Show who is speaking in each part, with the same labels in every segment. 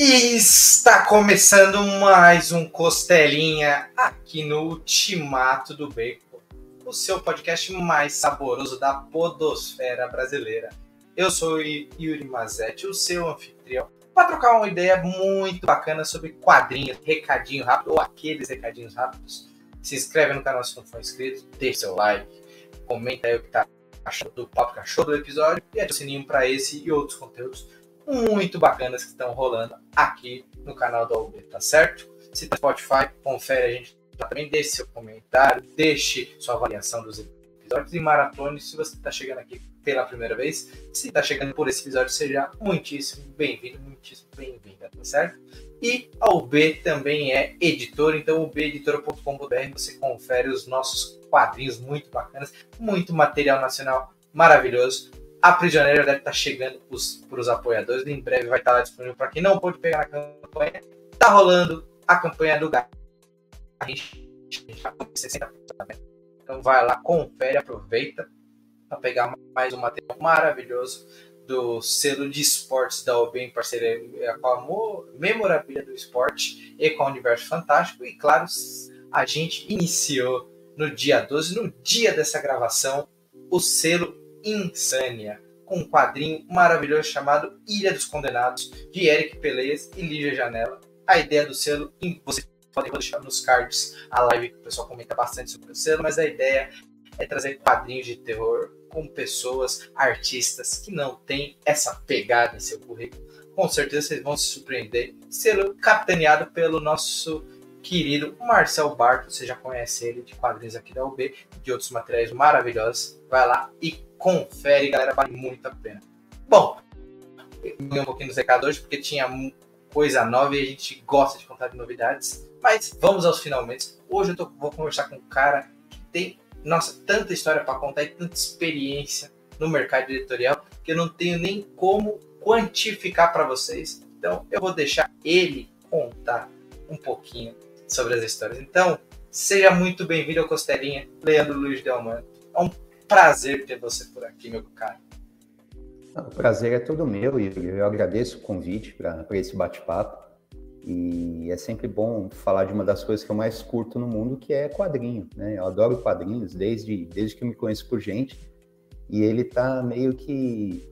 Speaker 1: E está começando mais um Costelinha aqui no Ultimato do Bacon, o seu podcast mais saboroso da podosfera brasileira. Eu sou Yuri Mazetti, o seu anfitrião, para trocar uma ideia muito bacana sobre quadrinhos, recadinho rápido ou aqueles recadinhos rápidos. Se inscreve no canal se não for inscrito, deixe seu like, comenta aí o que tá achando do papo cachorro do episódio e ative o sininho para esse e outros conteúdos muito bacanas que estão rolando aqui no canal da UB, tá certo? Se tá Spotify, confere a gente também, deixe seu comentário, deixe sua avaliação dos episódios e maratone se você está chegando aqui pela primeira vez. Se está chegando por esse episódio, seja muitíssimo bem-vindo, muitíssimo bem-vinda, tá certo? E a UB também é editora, então ubeditora.com.br você confere os nossos quadrinhos muito bacanas, muito material nacional maravilhoso a Prisioneira deve estar chegando para os apoiadores. Em breve vai estar lá disponível para quem não pôde pegar na campanha. Tá rolando a campanha do Garrincha. Então vai lá, confere, aproveita para pegar mais um material maravilhoso do selo de esportes da OB em parceria com a memorabilia do esporte e com o Universo Fantástico. E claro, a gente iniciou no dia 12, no dia dessa gravação, o selo Insânia, com um quadrinho maravilhoso chamado Ilha dos Condenados, de Eric Peleias e Lígia Janela. A ideia do selo, vocês podem deixar nos cards a live que o pessoal comenta bastante sobre o selo, mas a ideia é trazer quadrinhos de terror com pessoas, artistas que não têm essa pegada em seu currículo. Com certeza vocês vão se surpreender. Selo capitaneado pelo nosso querido Marcel Barto, você já conhece ele de quadrinhos aqui da UB, de outros materiais maravilhosos. Vai lá e confere, galera, vale muito a pena. Bom, eu um pouquinho dos recadores porque tinha coisa nova e a gente gosta de contar de novidades. Mas vamos aos finalmente. Hoje eu tô, vou conversar com um cara que tem, nossa, tanta história para contar e tanta experiência no mercado editorial que eu não tenho nem como quantificar para vocês. Então eu vou deixar ele contar um pouquinho sobre as histórias. Então, seja muito bem-vindo ao Costelinha, Leandro Luiz Delman. É um prazer ter você por aqui, meu cara.
Speaker 2: O prazer é todo meu e eu agradeço o convite para esse bate-papo. E é sempre bom falar de uma das coisas que eu mais curto no mundo, que é quadrinho. Né? Eu adoro quadrinhos desde, desde que eu me conheço por gente. E ele está meio que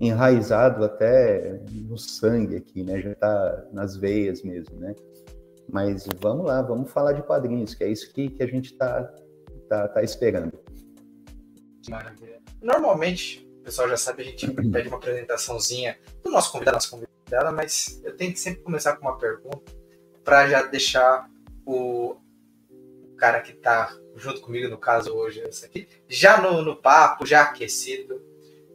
Speaker 2: enraizado até no sangue aqui, né? Já está nas veias mesmo, né? Mas vamos lá, vamos falar de quadrinhos, que é isso que, que a gente está tá, tá esperando.
Speaker 1: Maravilha. Normalmente, o pessoal já sabe, a gente pede uma apresentaçãozinha do nosso convidado, nossa convidada, mas eu tenho que sempre começar com uma pergunta para já deixar o cara que está junto comigo, no caso hoje, esse aqui, já no, no papo, já aquecido.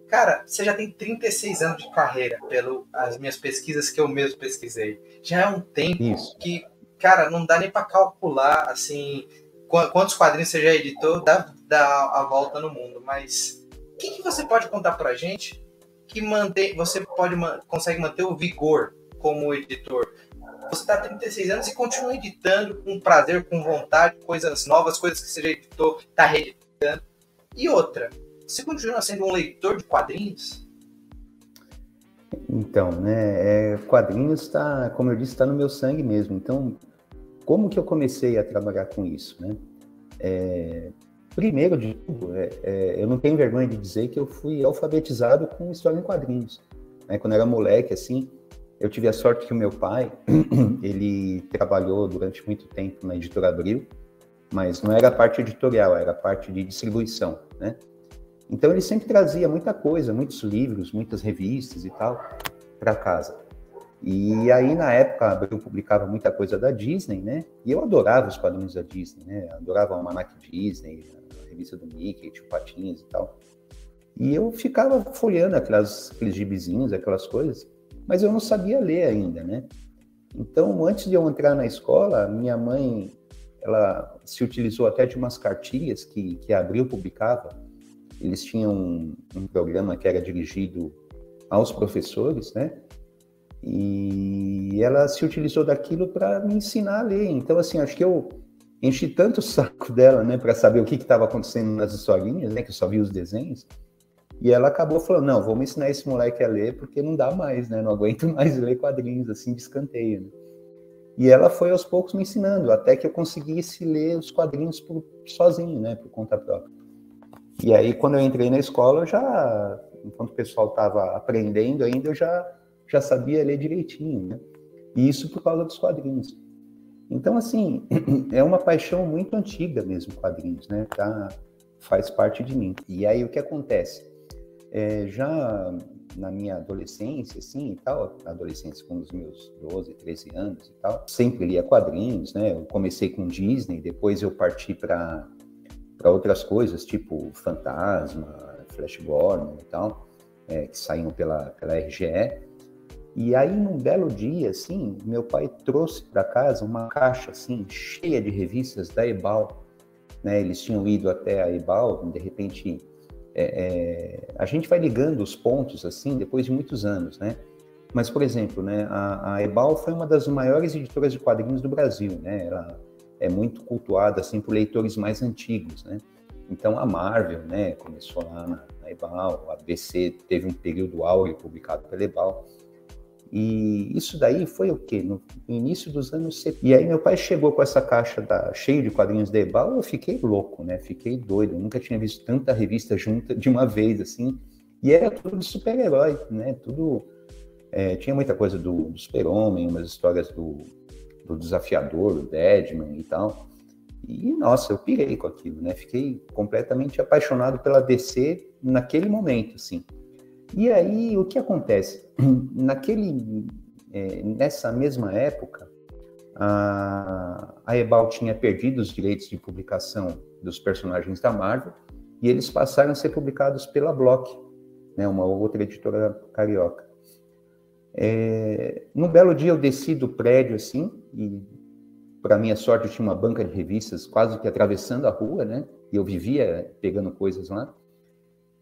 Speaker 1: Cara, você já tem 36 anos de carreira, pelas minhas pesquisas que eu mesmo pesquisei. Já é um tempo Isso. que, cara, não dá nem para calcular, assim, quantos quadrinhos você já editou, dá, dá a volta no mundo. Mas o que, que você pode contar pra gente que mantém, você pode consegue manter o vigor como editor? Você está há 36 anos e continua editando com prazer, com vontade, coisas novas, coisas que você já editou, está reeditando. E outra, você continua sendo um leitor de quadrinhos?
Speaker 2: Então, né, é, quadrinhos está, como eu disse, está no meu sangue mesmo. Então, como que eu comecei a trabalhar com isso, né? É, primeiro de tudo, é, é, eu não tenho vergonha de dizer que eu fui alfabetizado com história em quadrinhos. Né? Quando eu era moleque, assim, eu tive a sorte que o meu pai, ele trabalhou durante muito tempo na editora Abril, mas não era a parte editorial, era a parte de distribuição, né? Então ele sempre trazia muita coisa, muitos livros, muitas revistas e tal, para casa. E aí, na época, Abril publicava muita coisa da Disney, né? E eu adorava os quadrinhos da Disney, né? Adorava o Almanac Disney, a revista do Mickey, Tio Patinhas e tal. E eu ficava folheando aquelas, aqueles gibizinhos, aquelas coisas, mas eu não sabia ler ainda, né? Então, antes de eu entrar na escola, minha mãe, ela se utilizou até de umas cartilhas que, que a Abril publicava. Eles tinham um, um programa que era dirigido aos professores, né? E ela se utilizou daquilo para me ensinar a ler. Então, assim, acho que eu enchi tanto o saco dela, né, para saber o que estava acontecendo nas historinhas, né, que eu só vi os desenhos, E ela acabou falando, não, vamos ensinar esse moleque a ler, porque não dá mais, né? Não aguento mais ler quadrinhos assim de escanteio. Né? E ela foi aos poucos me ensinando, até que eu conseguisse ler os quadrinhos por, sozinho, né? Por conta própria. E aí, quando eu entrei na escola, eu já, enquanto o pessoal estava aprendendo ainda, eu já, já sabia ler direitinho, né? E isso por causa dos quadrinhos. Então, assim, é uma paixão muito antiga mesmo, quadrinhos, né? Tá, faz parte de mim. E aí, o que acontece? É, já na minha adolescência, assim, e tal, adolescência com os meus 12, 13 anos e tal, sempre lia quadrinhos, né? Eu comecei com Disney, depois eu parti para outras coisas, tipo Fantasma, Flash Gordon e tal, é, que saíam pela, pela RGE. E aí, num belo dia, assim, meu pai trouxe para casa uma caixa, assim, cheia de revistas da Ebal. Né? Eles tinham ido até a Ebal, de repente é, é, a gente vai ligando os pontos assim depois de muitos anos, né? Mas, por exemplo, né, a, a Ebal foi uma das maiores editoras de quadrinhos do Brasil, né? Ela é muito cultuada assim por leitores mais antigos, né? Então a Marvel, né, começou lá na, na Ebal, a BC teve um período áureo publicado pela Ebal. E isso daí foi o quê? No início dos anos 70. E aí meu pai chegou com essa caixa da, cheia de quadrinhos de Ebal, eu fiquei louco, né? Fiquei doido. Eu nunca tinha visto tanta revista junta de uma vez, assim. E era tudo de super-herói, né? Tudo... É, tinha muita coisa do, do super-homem, umas histórias do, do desafiador, do Deadman e tal. E, nossa, eu pirei com aquilo, né? Fiquei completamente apaixonado pela DC naquele momento, assim. E aí, o que acontece? Naquele, é, nessa mesma época, a, a Ebal tinha perdido os direitos de publicação dos personagens da Marvel e eles passaram a ser publicados pela Block, né, uma outra editora carioca. É, num belo dia eu desci do prédio assim e para minha sorte eu tinha uma banca de revistas quase que atravessando a rua, né? E eu vivia pegando coisas lá.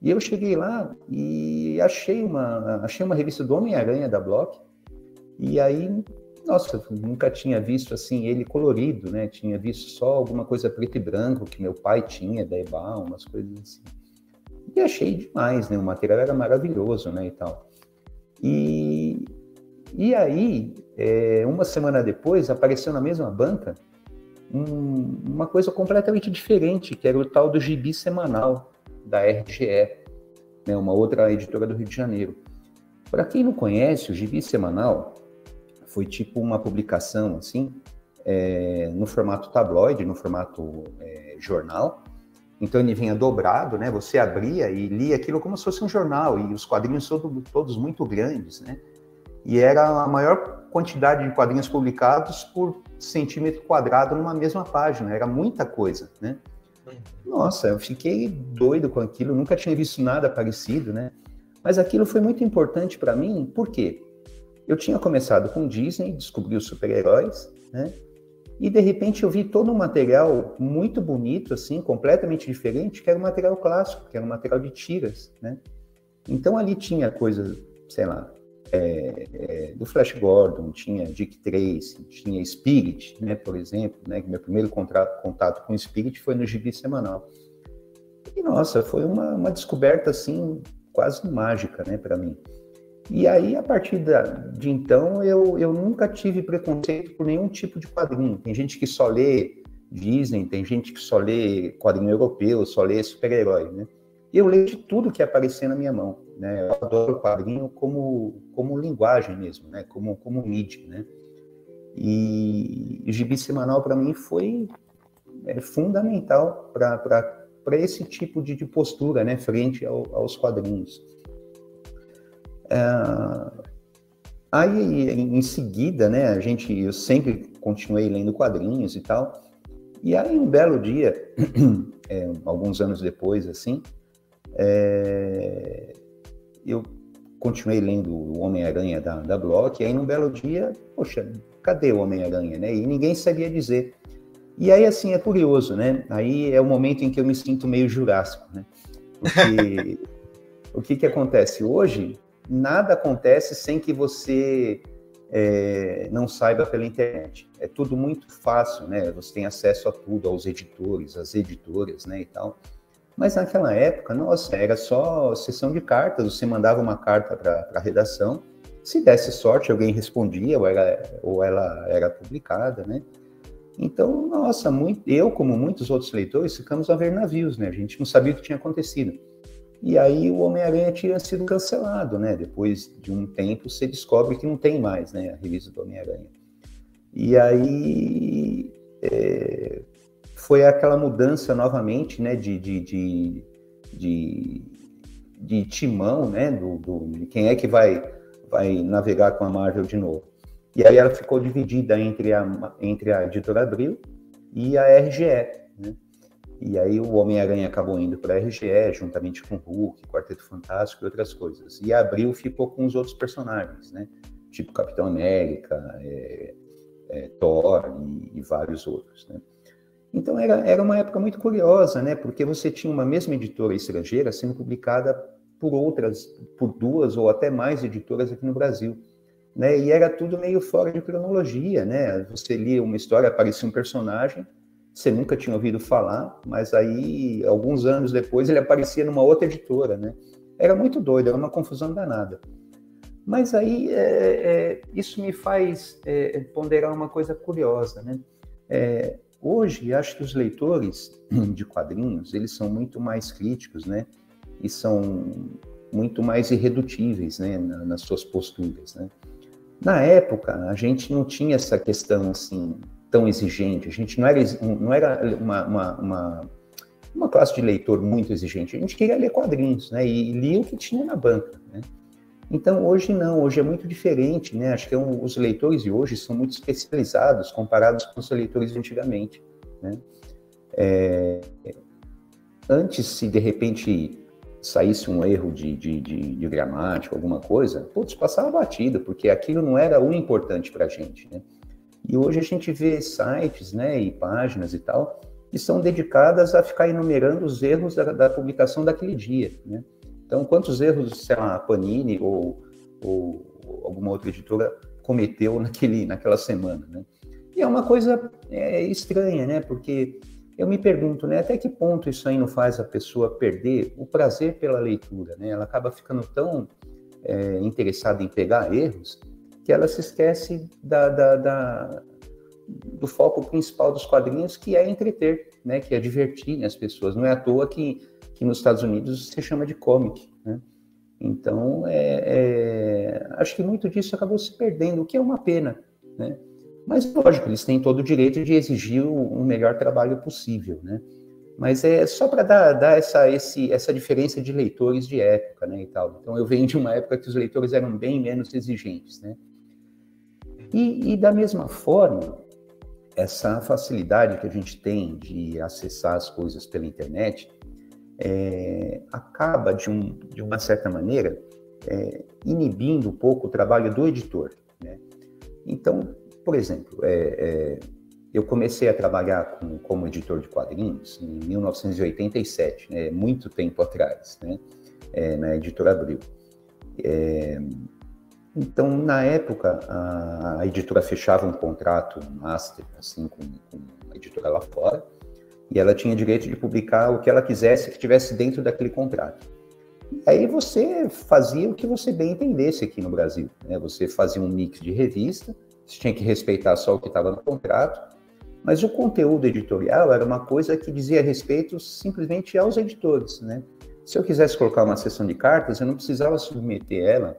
Speaker 2: E eu cheguei lá e achei uma, achei uma revista do Homem-Aranha da Block. E aí, nossa, nunca tinha visto assim ele colorido, né? Tinha visto só alguma coisa preto e branco que meu pai tinha da Ebal, umas coisas assim. E achei demais, né? O material era maravilhoso, né? E tal. E, e aí, é, uma semana depois, apareceu na mesma banca um, uma coisa completamente diferente, que era o tal do gibi semanal da RGE, né, uma outra editora do Rio de Janeiro. Para quem não conhece, o Gibi Semanal foi tipo uma publicação assim, é, no formato tabloide, no formato é, jornal. Então ele vinha dobrado, né? Você abria e lia aquilo como se fosse um jornal e os quadrinhos todos, todos muito grandes, né? E era a maior quantidade de quadrinhos publicados por centímetro quadrado numa mesma página. Era muita coisa, né? Nossa, eu fiquei doido com aquilo, nunca tinha visto nada parecido, né? Mas aquilo foi muito importante para mim, por quê? Eu tinha começado com Disney, descobri os super-heróis, né? E de repente eu vi todo um material muito bonito, assim, completamente diferente, que era um material clássico, que era um material de tiras, né? Então ali tinha coisas, sei lá, é, é, do Flash Gordon, tinha Dick Tracy, tinha Spirit, né, por exemplo, né, meu primeiro contrato, contato com Spirit foi no Gibi Semanal. E, nossa, foi uma, uma descoberta, assim, quase mágica, né, para mim. E aí, a partir da, de então, eu, eu nunca tive preconceito por nenhum tipo de quadrinho. Tem gente que só lê Disney, tem gente que só lê quadrinho europeu, só lê super-herói, né? Eu leio de tudo que aparecer na minha mão. Né? Eu adoro o quadrinho como, como linguagem mesmo, né? como, como mídia. Né? E o gibi semanal, para mim, foi é, fundamental para esse tipo de, de, postura né? frente ao, aos quadrinhos. É, aí, em seguida, né, a gente, eu sempre continuei lendo quadrinhos e tal. E aí, um belo dia, é, alguns anos depois, assim, é, eu continuei lendo o Homem-Aranha da, da Block, e aí num belo dia, poxa, cadê o Homem-Aranha, né? E ninguém sabia dizer. E aí, assim, é curioso, né? Aí é o momento em que eu me sinto meio jurássico, né? Porque o que que acontece? Hoje, nada acontece sem que você é, não saiba pela internet. É tudo muito fácil, né? Você tem acesso a tudo, aos editores, às editoras, né, e tal. Mas naquela época, nossa, era só sessão de cartas, você mandava uma carta para a redação, se desse sorte, alguém respondia, ou, era, ou ela era publicada, né? Então, nossa, muito, eu, como muitos outros leitores, ficamos a ver navios, né? A gente não sabia o que tinha acontecido. E aí o Homem-Aranha tinha sido cancelado, né? Depois de um tempo, você descobre que não tem mais, né? A revista do Homem-Aranha. E aí é, foi aquela mudança novamente, né, de, de, de, de, de timão, né, do, do, de quem é que vai, vai navegar com a Marvel de novo. E aí ela ficou dividida entre a, entre a editora Abril e a RGE, né? E aí o Homem-Aranha acabou indo para a RGE, juntamente com o Hulk, Quarteto Fantástico e outras coisas. E a Abril ficou com os outros personagens, né? Tipo Capitão América, é, é, Thor e, e, vários outros, né? Então era, era uma época muito curiosa, né? Porque você tinha uma mesma editora estrangeira sendo publicada por outras, por duas ou até mais editoras aqui no Brasil. Né? E era tudo meio fora de cronologia, né? Você lia uma história, aparecia um personagem, você nunca tinha ouvido falar, mas aí, alguns anos depois, ele aparecia numa outra editora, né? Era muito doido, era uma confusão danada. Mas aí, é, é, isso me faz é, ponderar uma coisa curiosa, né? Hoje, acho que os leitores de quadrinhos, eles são muito mais críticos, né? E são muito mais irredutíveis, né? nas suas posturas, né? Na época, a gente não tinha essa questão, assim, tão exigente. A gente não era, não era uma, uma, uma, uma classe de leitor muito exigente. A gente queria ler quadrinhos, né? E lia o que tinha na banca, né? Então, hoje não, hoje é muito diferente, né? Acho que é um, os leitores de hoje são muito especializados comparados com os leitores de antigamente, né? É, antes, se de repente saísse um erro de, de, de, de gramática, alguma coisa, putz, passava batido, porque aquilo não era o importante para a gente, né? E hoje a gente vê sites, né, e páginas e tal, que são dedicadas a ficar enumerando os erros da, da publicação daquele dia, né? Então, quantos erros, sei lá, a Panini ou, ou alguma outra editora cometeu naquele, naquela semana, né? E é uma coisa é, estranha, né? Porque eu me pergunto, né? Até que ponto isso aí não faz a pessoa perder o prazer pela leitura, né? Ela acaba ficando tão é, interessada em pegar erros que ela se esquece da, da, da, do foco principal dos quadrinhos, que é entreter, né? Que é divertir as pessoas. Não é à toa que que nos Estados Unidos se chama de comic. Né? Então, é, é, acho que muito disso acabou se perdendo, o que é uma pena. Né? Mas, lógico, eles têm todo o direito de exigir o, o melhor trabalho possível. Né? Mas é só para dar, dar essa, esse, essa diferença de leitores de época né, e tal. Então, eu venho de uma época que os leitores eram bem menos exigentes. Né? E, e da mesma forma, essa facilidade que a gente tem de acessar as coisas pela internet é, acaba, de, um, de, uma certa maneira, é, inibindo um pouco o trabalho do editor. Né? Então, por exemplo, é, é eu comecei a trabalhar com, como editor de quadrinhos em 1987, né, muito tempo atrás, né, é, na editora Abril. É, então, na época, a, a, editora fechava um contrato um master assim, com, com uma editora lá fora, e ela tinha direito de publicar o que ela quisesse que estivesse dentro daquele contrato. E aí você fazia o que você bem entendesse aqui no Brasil. Né? Você fazia um mix de revista, você tinha que respeitar só o que estava no contrato, mas o conteúdo editorial era uma coisa que dizia respeito simplesmente aos editores. Né? Se eu quisesse colocar uma sessão de cartas, eu não precisava submeter ela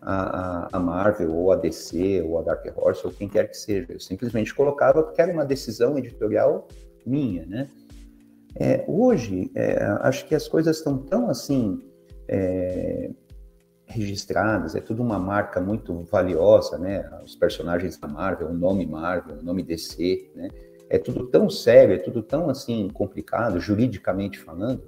Speaker 2: a, a, Marvel, ou a DC, ou a Dark Horse, ou quem quer que seja. Eu simplesmente colocava porque era uma decisão editorial minha, né? É, hoje, é, acho que as coisas estão tão assim é, registradas, é tudo uma marca muito valiosa, né? Os personagens da Marvel, o nome Marvel, o nome DC, né? É tudo tão sério, é tudo tão assim complicado, juridicamente falando,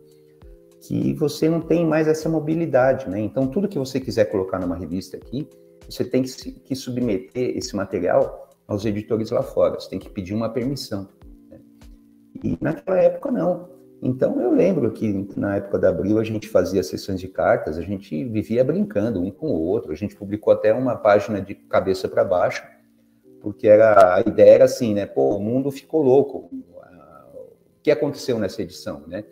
Speaker 2: que você não tem mais essa mobilidade, né? Então, tudo que você quiser colocar numa revista aqui, você tem que, que submeter esse material aos editores lá fora, você tem que pedir uma permissão. E naquela época não. Então eu lembro que na época da Abril a gente fazia sessões de cartas, a gente vivia brincando um com o outro, a gente publicou até uma página de cabeça para baixo, porque era a ideia era assim, né? Pô, o mundo ficou louco. O que aconteceu nessa edição, né?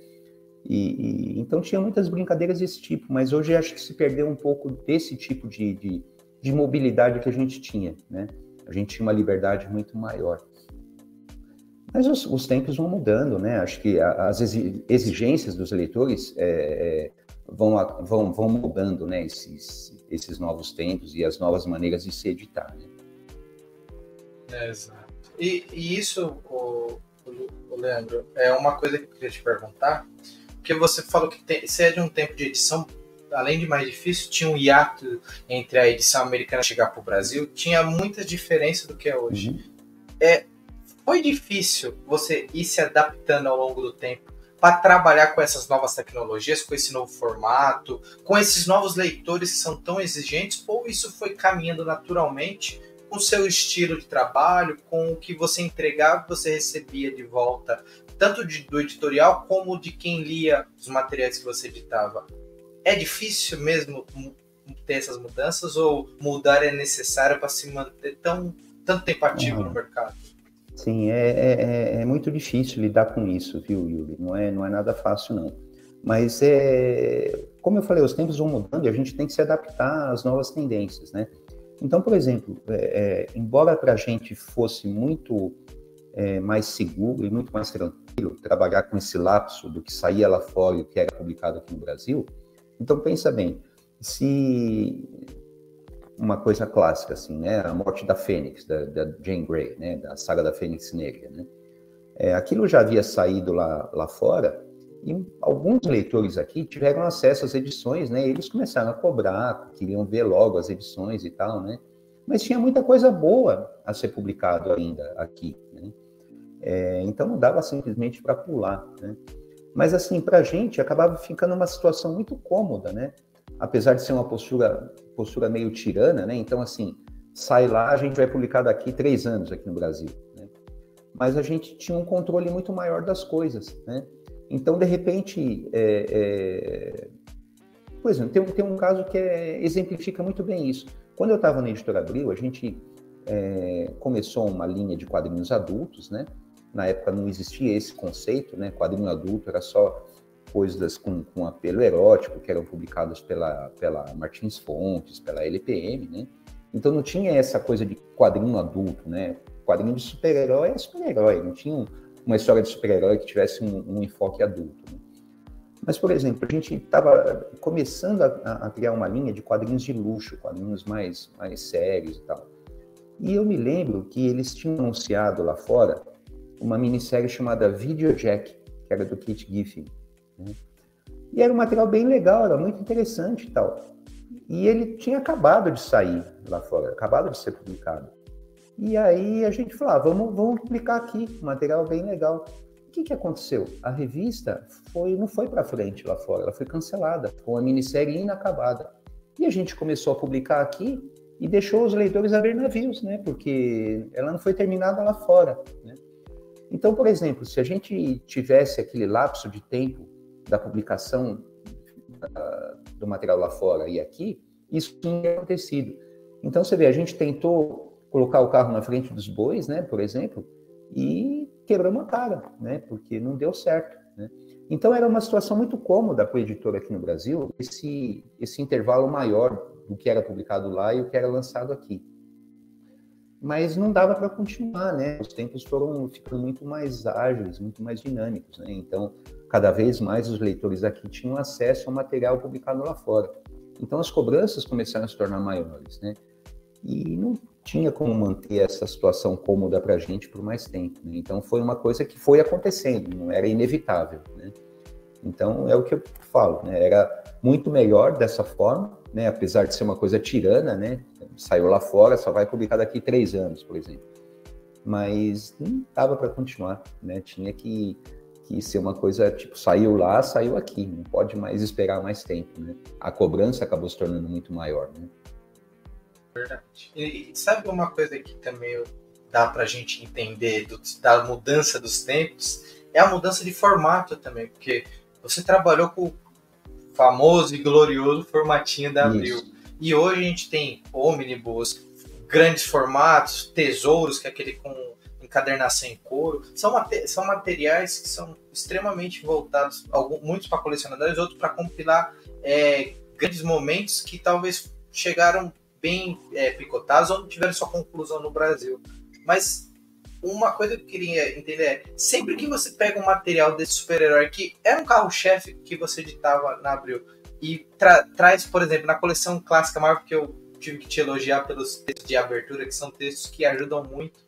Speaker 2: E, e, então tinha muitas brincadeiras desse tipo, mas hoje acho que se perdeu um pouco desse tipo de, de, de mobilidade que a gente tinha, né? A gente tinha uma liberdade muito maior. Mas os, os tempos vão mudando, né? Acho que as exigências dos leitores é, é, vão, vão, vão mudando, né? Esses, esses novos tempos e as novas maneiras de se editar, né?
Speaker 1: É, exato. E, e isso, o, o, Leandro, é uma coisa que eu queria te perguntar, porque você falou que tem, você é de um tempo de edição, além de mais difícil, tinha um hiato entre a edição americana chegar para o Brasil, tinha muita diferença do que é hoje. Uhum. É, foi difícil você ir se adaptando ao longo do tempo para trabalhar com essas novas tecnologias, com esse novo formato, com esses novos leitores que são tão exigentes, ou isso foi caminhando naturalmente com o seu estilo de trabalho, com o que você entregava, você recebia de volta, tanto de, do editorial como de quem lia os materiais que você editava. É difícil mesmo ter essas mudanças ou mudar é necessário para se manter tão tanto tempo ativo no mercado?
Speaker 2: Sim, é, é, é, é, muito difícil lidar com isso, viu, Yuri? Não é, não é nada fácil, não. Mas, é, como eu falei, os tempos vão mudando e a gente tem que se adaptar às novas tendências, né? Então, por exemplo, é, é, embora para a gente fosse muito é, mais seguro e muito mais tranquilo trabalhar com esse lapso do que saía lá fora e o que era publicado aqui no Brasil, então pensa bem, se uma coisa clássica assim, né, a morte da Fênix, da, da Jane Grey, né, da saga da Fênix Negra, né, é, aquilo já havia saído lá, lá fora e alguns leitores aqui tiveram acesso às edições, né? Eles começaram a cobrar, queriam ver logo as edições e tal, né? Mas tinha muita coisa boa a ser publicado ainda aqui, né? É, então não dava simplesmente para pular, né? Mas assim, para a gente acabava ficando uma situação muito cômoda, né? Apesar de ser uma postura, postura meio tirana, né? Então assim, sai lá, a gente vai publicar daqui três anos aqui no Brasil, né? Mas a gente tinha um controle muito maior das coisas, né? Então, de repente, é, é... por exemplo, tem, tem um caso que é, exemplifica muito bem isso. Quando eu estava na Editora Abril, a gente é, começou uma linha de quadrinhos adultos, né? Na época não existia esse conceito, né? Quadrinho adulto era só coisas com, com apelo erótico que eram publicadas pela, pela Martins Fontes, pela LPM, né? Então não tinha essa coisa de quadrinho adulto, né? Quadrinho de super-herói é super-herói, não tinha um, uma história de super-herói que tivesse um, um enfoque adulto. Né? Mas, por exemplo, a gente estava começando a, a, criar uma linha de quadrinhos de luxo, quadrinhos mais, mais sérios e tal. E eu me lembro que eles tinham anunciado lá fora uma minissérie chamada Video Jack, que era do Kit Giffen. Né? E era um material bem legal, era muito interessante e tal. E ele tinha acabado de sair lá fora, acabado de ser publicado. E aí a gente falou, ah, vamos, vamos publicar aqui, um material bem legal. O que, que aconteceu? A revista foi, não foi para frente lá fora, ela foi cancelada, com uma minissérie inacabada. E a gente começou a publicar aqui e deixou os leitores a ver navios, né? Porque ela não foi terminada lá fora, né? Então, por exemplo, se a gente tivesse aquele lapso de tempo da publicação uh, do material lá fora e aqui, isso teria acontecido. Então, você vê, a gente tentou colocar o carro na frente dos bois, né, por exemplo, e quebramos a cara, né, porque não deu certo. Né? Então era uma situação muito cômoda para o editor aqui no Brasil, esse, esse intervalo maior do que era publicado lá e o que era lançado aqui. Mas não dava para continuar, né? Os tempos foram ficando muito mais ágeis, muito mais dinâmicos, né? Então, cada vez mais os leitores aqui tinham acesso ao material publicado lá fora. Então, as cobranças começaram a se tornar maiores, né? E não tinha como manter essa situação cômoda para a gente por mais tempo. Né? Então foi uma coisa que foi acontecendo, não era inevitável. Né? Então é o que eu falo, né? era muito melhor dessa forma, né? apesar de ser uma coisa tirana, né? saiu lá fora, só vai publicar daqui três anos, por exemplo. Mas não dava para continuar, né? tinha que, que ser uma coisa tipo, saiu lá, saiu aqui, não pode mais esperar mais tempo. Né? A cobrança acabou se tornando muito maior. Né?
Speaker 1: Verdade. E, sabe uma coisa que também dá para a gente entender do, da mudança dos tempos? É a mudança de formato também, porque você trabalhou com o famoso e glorioso formatinho da Abril. Isso. E hoje a gente tem ônibus, grandes formatos, tesouros, que é aquele com encadernação em couro. São, são materiais que são extremamente voltados, alguns, muitos para colecionadores, outros para compilar é, grandes momentos que talvez chegaram bem é, picotados ou não tiveram sua conclusão no Brasil. Mas uma coisa que eu queria entender é, sempre que você pega um material desse super-herói que era um carro-chefe que você editava na Abril e tra traz, por exemplo, na coleção clássica Marvel, que eu tive que te elogiar pelos textos de abertura, que são textos que ajudam muito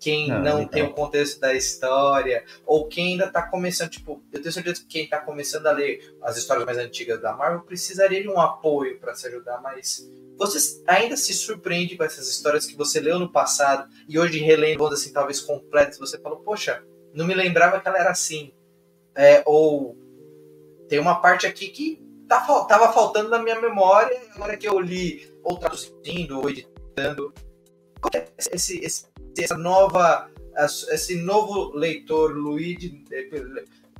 Speaker 1: quem ah, não tem o contexto da história, ou quem ainda está começando, tipo, eu tenho certeza que quem está começando a ler as histórias mais antigas da Marvel precisaria de um apoio para se ajudar, mas você ainda se surpreende com essas histórias que você leu no passado e hoje relendo, assim, talvez completas, você fala, poxa, não me lembrava que ela era assim. É, ou tem uma parte aqui que tá, tava faltando na minha memória, agora que eu li, ou traduzindo, ou editando. Qual é esse, esse, essa nova, esse novo leitor, Luigi,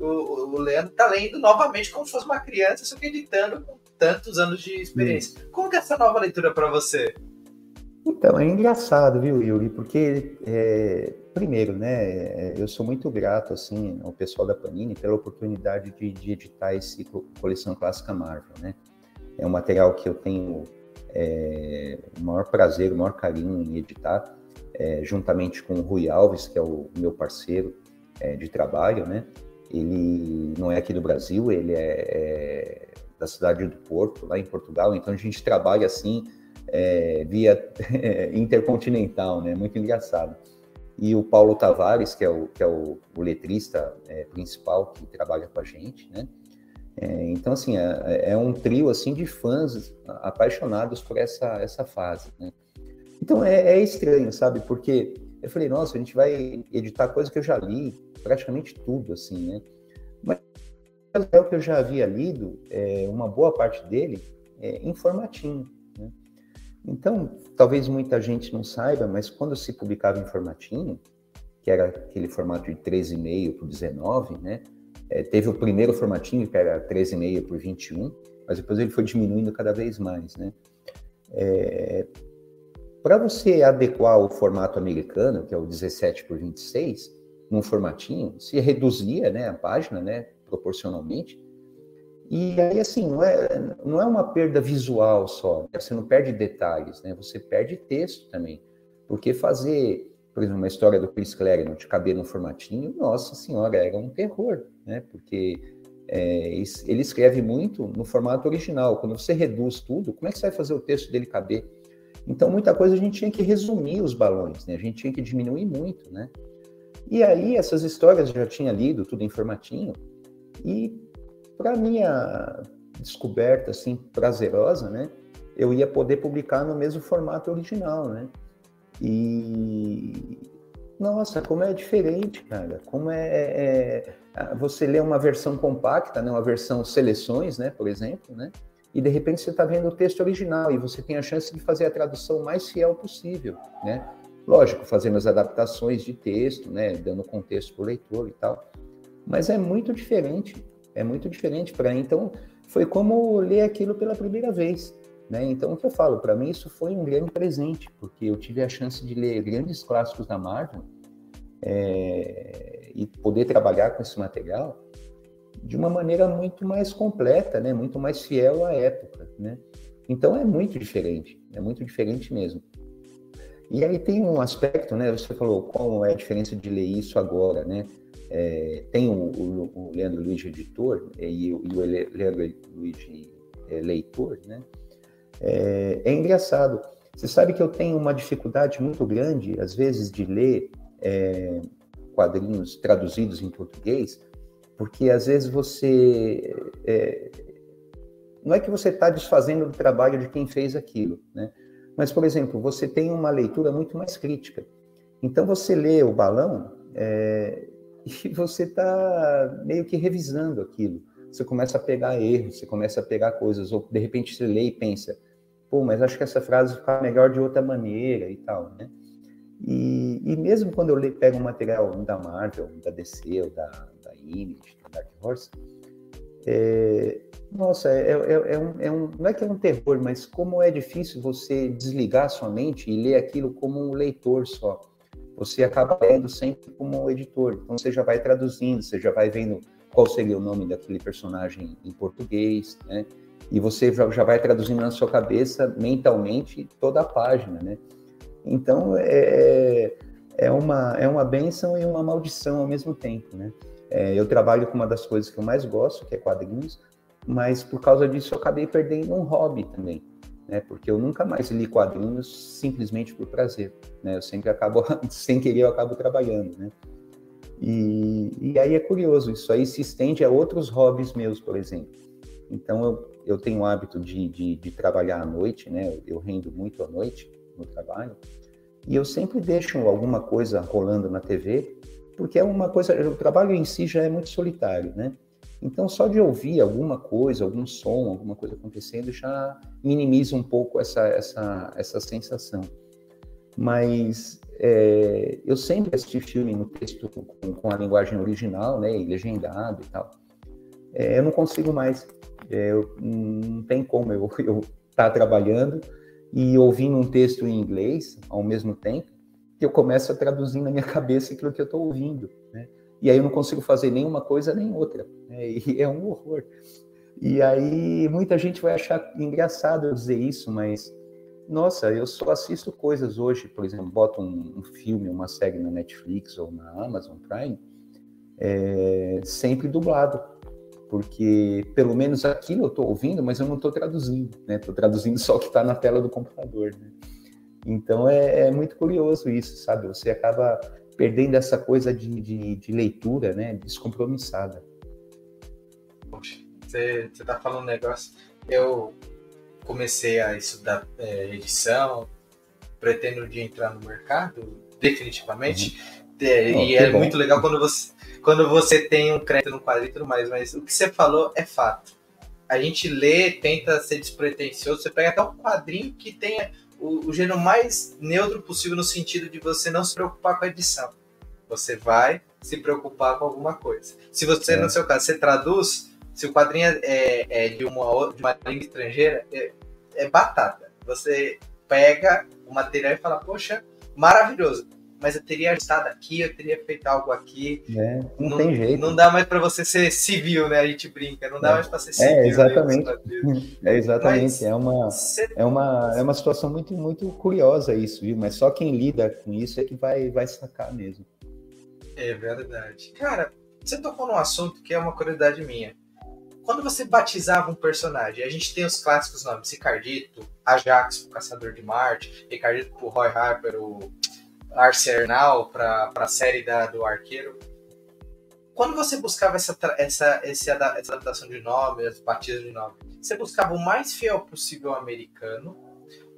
Speaker 1: o, o Leandro tá lendo novamente como se fosse uma criança, só que editando com tantos anos de experiência. Hum. Como que é essa nova leitura para você?
Speaker 2: Então, é engraçado, viu, Yuri? Porque, é, primeiro, né, eu sou muito grato, assim, ao pessoal da Panini pela oportunidade de, de editar esse coleção clássica Marvel, né? É um material que eu tenho é, o maior prazer, o maior carinho em editar, é, juntamente com o Rui Alves, que é o meu parceiro é, de trabalho, né? Ele não é aqui do Brasil, ele é, é da cidade do Porto, lá em Portugal, então a gente trabalha assim é, via intercontinental, né? Muito engraçado. E o Paulo Tavares, que é o, que é o, o letrista é, principal que trabalha com a gente, né? É, então, assim, é, um trio, assim, de fãs apaixonados por essa, essa fase, né? Então, é, é, estranho, sabe? Porque eu falei, nossa, a gente vai editar coisa que eu já li, praticamente tudo, assim, né? Mas é o que eu já havia lido, é, uma boa parte dele, é, em formatinho, né? Então, talvez muita gente não saiba, mas quando se publicava em formatinho, que era aquele formato de 13,5 por 19, né? É, teve o primeiro formatinho, que era 13,5 por 21, mas depois ele foi diminuindo cada vez mais, né? É, Para você adequar o formato americano, que é o 17 por 26, num formatinho, se reduzia né, a página, né, proporcionalmente, e aí, assim, não é, não é uma perda visual só, né? você não perde detalhes, né? Você perde texto também. Porque fazer, por exemplo, uma história do Chris Claremont caber num formatinho, nossa senhora, era um terror, né? Porque é, ele escreve muito no formato original. Quando você reduz tudo, como é que você vai fazer o texto dele caber? Então, muita coisa a gente tinha que resumir os balões, né? A gente tinha que diminuir muito, né? E aí, essas histórias eu já tinha lido, tudo em formatinho, e para minha descoberta assim prazerosa, né, eu ia poder publicar no mesmo formato original, né? E nossa, como é diferente, cara. Como é, é, é você lê uma versão compacta, né, uma versão seleções, né, por exemplo, né? E de repente você está vendo o texto original e você tem a chance de fazer a tradução mais fiel possível, né? Lógico, fazendo as adaptações de texto, né, dando contexto para o leitor e tal. Mas é muito diferente é muito diferente para mim. Então, foi como ler aquilo pela primeira vez. Né? Então, o que eu falo, para mim isso foi um grande presente, porque eu tive a chance de ler grandes clássicos da Marvel é, e poder trabalhar com esse material de uma maneira muito mais completa, né? muito mais fiel à época. Né? Então, é muito diferente, é muito diferente mesmo. E aí tem um aspecto, né? Você falou qual é a diferença de ler isso agora, né? É, tem o, o, o, Leandro Luiz editor e o, e o Leandro Luiz é, leitor, né? É, é, engraçado. Você sabe que eu tenho uma dificuldade muito grande, às vezes, de ler é, quadrinhos traduzidos em português, porque às vezes você é, não é que você está desfazendo do trabalho de quem fez aquilo, né? Mas, por exemplo, você tem uma leitura muito mais crítica. Então, você lê o balão, é, e você está meio que revisando aquilo. Você começa a pegar erros, você começa a pegar coisas, ou de repente você lê e pensa, pô, mas acho que essa frase fica melhor de outra maneira e tal, né? E, e mesmo quando eu leio, pego um material da Marvel, da DC, ou da, da Dark Horse, é, nossa, é, é, é, um, é, um, não é que é um terror, mas como é difícil você desligar sua mente e ler aquilo como um leitor só. você acaba lendo sempre como editor. Então você já vai traduzindo, você já vai vendo qual seria o nome daquele personagem em português, né? E você já, vai traduzindo na sua cabeça mentalmente toda a página, né? Então é, é uma é uma benção e uma maldição ao mesmo tempo, né? É, eu trabalho com uma das coisas que eu mais gosto, que é quadrinhos, mas por causa disso eu acabei perdendo um hobby também, né? Porque eu nunca mais li quadrinhos simplesmente por prazer, né? Eu sempre acabo, sem querer, eu acabo trabalhando, né? E, e aí é curioso, isso aí se estende a outros hobbies meus, por exemplo. Então eu, eu tenho o hábito de, de, de trabalhar à noite, né? Eu, eu rendo muito à noite no trabalho, e eu sempre deixo alguma coisa rolando na TV, porque é uma coisa, o trabalho em si já é muito solitário, né? Então, só de ouvir alguma coisa, algum som, alguma coisa acontecendo, já minimiza um pouco essa, essa, essa sensação. Mas é, eu sempre assisti filme no texto com, com, a linguagem original, né, e legendado e tal. É, eu não consigo mais. É, eu, não tem como eu estar tá trabalhando e ouvindo um texto em inglês ao mesmo tempo, que eu começo a traduzir na minha cabeça aquilo que eu estou ouvindo. Né? E aí eu não consigo fazer nenhuma coisa nem outra. Né? E é um horror. E aí muita gente vai achar engraçado eu dizer isso, mas nossa, eu só assisto coisas hoje, por exemplo, boto um, um filme, uma série na Netflix ou na Amazon Prime, é, sempre dublado, porque pelo menos aquilo eu estou ouvindo, mas eu não estou traduzindo, né? Estou traduzindo só o que está na tela do computador, né? Então é, é, muito curioso isso, sabe? Você acaba perdendo essa coisa de, de, de leitura, né? Descompromissada.
Speaker 1: Poxa, você, você tá falando um negócio. Eu comecei a estudar é, edição, pretendo de entrar no mercado, definitivamente. Uhum. É, oh, e é bom. muito legal quando você, quando você tem um crédito no quadro e tudo mais, mas o que você falou é fato. A gente lê, tenta ser despretensioso, você pega até um quadrinho que tenha o, o gênero mais neutro possível no sentido de você não se preocupar com a edição. Você vai se preocupar com alguma coisa. Se você, é. no seu caso, você traduz, se o quadrinho é, é de, uma, de uma língua estrangeira, é, é batata. Você pega o material e fala, poxa, maravilhoso mas eu teria estado aqui, eu teria feito algo aqui.
Speaker 2: É, não, não, tem jeito.
Speaker 1: Não dá mais para você ser civil, né? A gente brinca, não dá é. mais para ser civil.
Speaker 2: É, exatamente. Né? É, exatamente. Mas é, uma, é, uma, é uma situação muito, muito curiosa isso, viu? Mas só quem lida com isso é que vai, vai sacar mesmo.
Speaker 1: É verdade. Cara, você tocou num assunto que é uma curiosidade minha. Quando você batizava um personagem, a gente tem os clássicos nomes, Ricardito, Ajax, o Caçador de Marte, Ricardito pro Roy Harper, o Arsenal para a série da, do Arqueiro. Quando você buscava essa, essa, essa, essa adaptação de nome, as batidas de nome, você buscava o mais fiel possível americano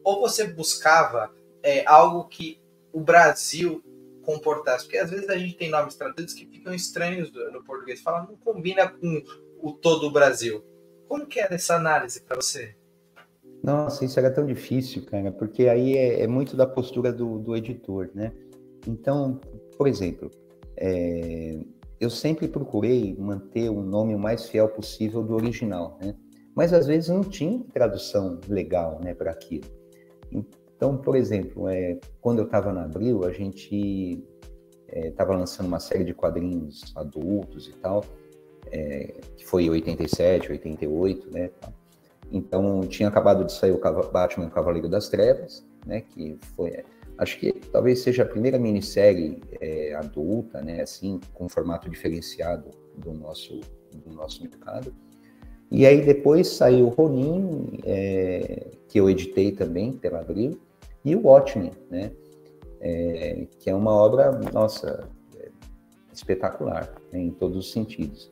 Speaker 1: ou você buscava é, algo que o Brasil comportasse? Porque às vezes a gente tem nomes traduzidos que ficam estranhos no português, fala não combina com o todo o Brasil. Como que é essa análise para você?
Speaker 2: Nossa, isso era tão difícil, cara, porque aí é, é muito da postura do, do, editor, né? Então, por exemplo, é, eu sempre procurei manter o nome o mais fiel possível do original, né? Mas às vezes não tinha tradução legal, né, para aquilo. Então, por exemplo, é, quando eu estava na Abril, a gente estava é, lançando uma série de quadrinhos adultos e tal, que foi 87, 88, né? Então, tinha acabado de sair o Batman o Cavaleiro das Trevas, né, que foi, acho que talvez seja a primeira minissérie é, adulta, né, assim, com formato diferenciado do nosso, do nosso mercado. E aí depois saiu o Ronin, é, que eu editei também pela Abril, e o Watchmen, né, é, que é uma obra, nossa, espetacular, né, em todos os sentidos.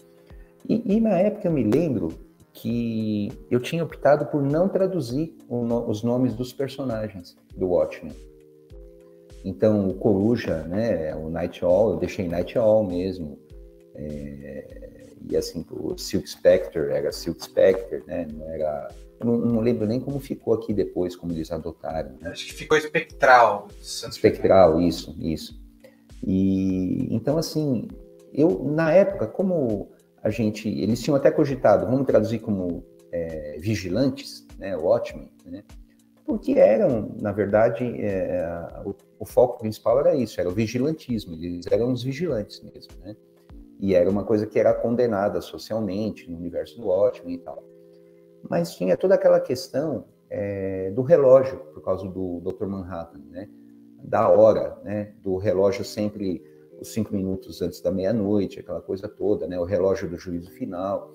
Speaker 2: E, e na época eu me lembro que eu tinha optado por não traduzir os nomes dos personagens do Watchmen. Então, o Coruja, né, o Night Owl, eu deixei Night Owl mesmo. É, e assim, o Silk Spectre era Silk Spectre, né, não era... Não, não, lembro nem como ficou aqui depois, como eles adotaram. Né?
Speaker 1: Acho que ficou espectral.
Speaker 2: Espectral, isso, isso. E então, assim, eu na época, como a gente, eles tinham até cogitado, vamos traduzir como é, vigilantes, né, Watchmen, né? porque eram, na verdade, é, o, o, foco principal era isso, era o vigilantismo, eles eram os vigilantes mesmo, né? E era uma coisa que era condenada socialmente no universo do ótimo e tal. Mas tinha toda aquela questão é, do relógio, por causa do Dr. Manhattan, né? Da hora, né? Do relógio sempre os cinco minutos antes da meia-noite, aquela coisa toda, né? O relógio do juízo final.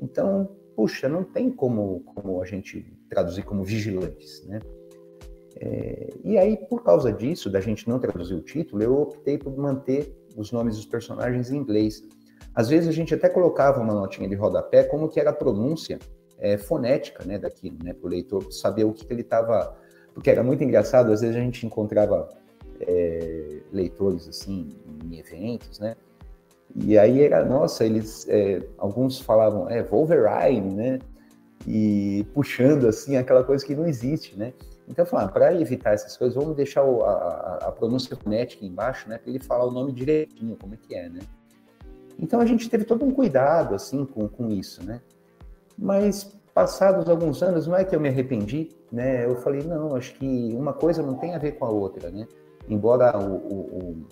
Speaker 2: Então, puxa, não tem como, como a gente traduzir como vigilantes, né? É, e aí, por causa disso, da gente não traduzir o título, eu optei por manter os nomes dos personagens em inglês. Às vezes a gente até colocava uma notinha de rodapé como que era a pronúncia é, fonética né, daquilo, né, para o leitor saber o que, que ele estava... Porque era muito engraçado, às vezes a gente encontrava é, leitores assim em eventos, né? E aí era, nossa, eles, é, alguns falavam, é, Wolverine, né? E puxando assim aquela coisa que não existe, né? Então, falar para evitar essas coisas, vamos deixar o, a, a, pronúncia fonética embaixo, né? Para ele falar o nome direitinho, como é que é, né? Então a gente teve todo um cuidado assim com, com isso, né? Mas passados alguns anos, não é que eu me arrependi, né? Eu falei, não, acho que uma coisa não tem a ver com a outra, né? Embora o, o,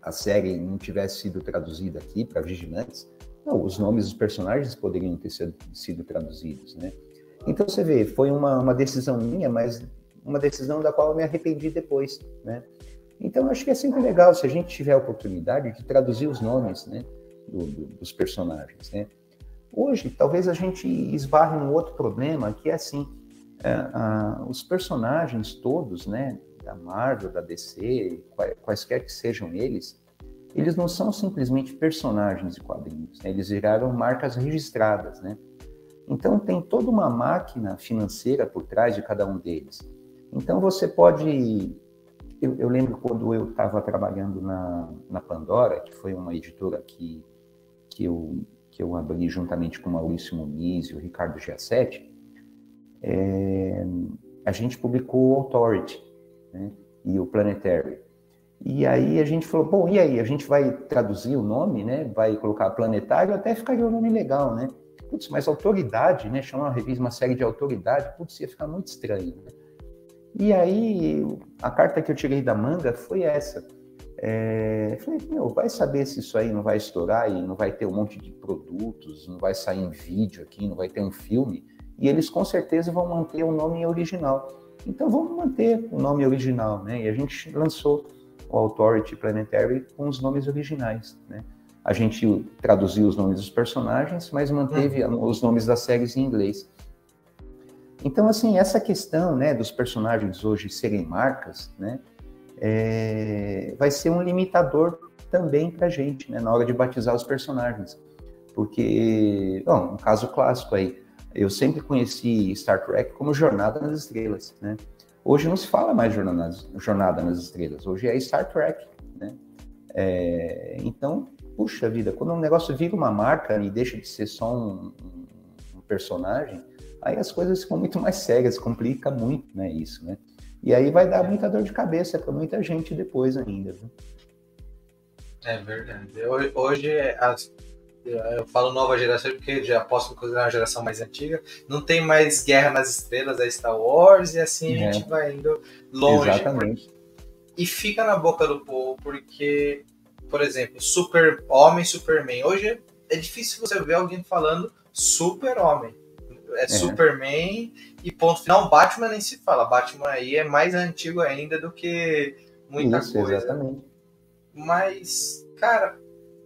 Speaker 2: a série não tivesse sido traduzida aqui para Vigilantes, não, os nomes dos personagens poderiam ter sido, sido traduzidos, né? Então você vê, foi uma, uma, decisão minha, mas uma decisão da qual eu me arrependi depois, né? Então acho que é sempre legal se a gente tiver a oportunidade de traduzir os nomes, né, do, do, dos personagens, né? Hoje talvez a gente esbarre num outro problema que é assim, é, a, os personagens todos, né, da Marvel, da DC, quaisquer que sejam eles, eles não são simplesmente personagens de quadrinhos, né? eles viraram marcas registradas, né? Então tem toda uma máquina financeira por trás de cada um deles. Então você pode, eu, eu lembro quando eu estava trabalhando na, na Pandora, que foi uma editora que que eu que eu abri juntamente com o Maurício Muniz e o Ricardo Giassetti, é, a gente publicou Authority, né? e o Planetary. E aí a gente falou, bom, e aí? A gente vai traduzir o nome, né? Vai colocar planetário, até ficaria um nome legal, né? Putz, mas autoridade, né? Chamar uma revista, uma série de autoridade, putz, ia ficar muito estranho. Né? E aí a carta que eu tirei da manga foi essa. É, falei, meu, vai saber se isso aí não vai estourar e não vai ter um monte de produtos, não vai sair em vídeo aqui, não vai ter um filme. E eles com certeza vão manter o nome original. Então vamos manter o nome original, né? E a gente lançou o Authority Planetary com os nomes originais, né? A gente traduziu os nomes dos personagens, mas manteve uhum. os nomes das séries em inglês. Então, assim, essa questão, né, dos personagens hoje serem marcas, né, é, vai ser um limitador também para a gente, né, na hora de batizar os personagens. Porque, bom, um caso clássico aí, eu sempre conheci Star Trek como Jornada nas Estrelas, né? Hoje não se fala mais jornada, jornada nas Estrelas, hoje é Star Trek, né? É, então, puxa vida, quando um negócio vira uma marca e deixa de ser só um, um personagem, aí as coisas ficam muito mais sérias, complica muito, né, isso, né? E aí vai dar muita dor de cabeça para muita gente depois ainda. Viu?
Speaker 1: É verdade. Hoje as eu falo nova geração porque já posso considerar uma geração mais antiga. Não tem mais Guerra nas Estrelas da Star Wars e assim é. a gente vai indo longe.
Speaker 2: Exatamente.
Speaker 1: E fica na boca do povo porque, por exemplo, Super Homem, Superman. Hoje é difícil você ver alguém falando Super Homem. É, é, Superman e ponto final. Batman nem se fala. Batman aí é mais antigo ainda do que muita Isso, coisa.
Speaker 2: Exatamente.
Speaker 1: Mas, cara,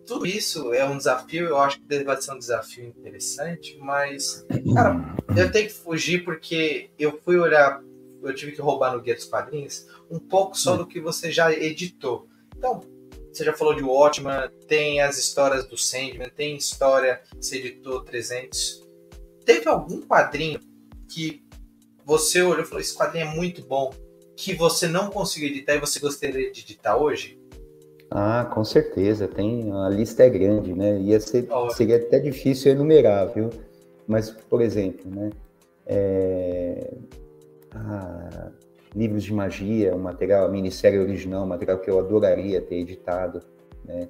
Speaker 1: tudo isso é um desafio, eu acho que deve ser um desafio interessante, mas, cara, eu tenho que fugir porque eu fui olhar, eu tive que roubar no Guia dos Quadrinhos um pouco só do que você já editou. Então, você já falou de Watchman, tem as histórias do Sandman, tem história, você editou 300. Teve algum quadrinho que você olhou e falou: esse quadrinho é muito bom, que você não conseguiu editar e você gostaria de editar hoje?
Speaker 2: Ah, com certeza, tem a lista é grande, né? Ia ser, seria até difícil enumerar, viu? Mas, por exemplo, né? É... Ah, livros de magia, um material, a minissérie original, um material que eu adoraria ter editado, né?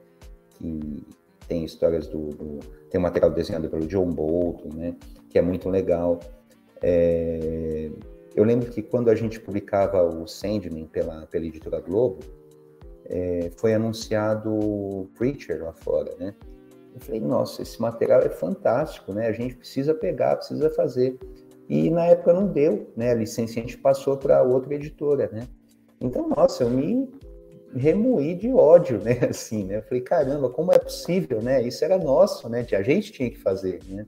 Speaker 2: Que tem histórias do, do tem um material desenhado pelo John Bolton, né? Que é muito legal. É... eu lembro que quando a gente publicava o Sandman pela, pela editora Globo, é, foi anunciado Preacher lá fora, né? Eu falei, nossa, esse material é fantástico, né? A gente precisa pegar, precisa fazer. E na época não deu, né? A licença a gente passou para outra editora, né? Então, nossa, eu me remoí de ódio, né? Assim, né? Eu falei, caramba, como é possível, né? Isso era nosso, né? A gente tinha que fazer, né?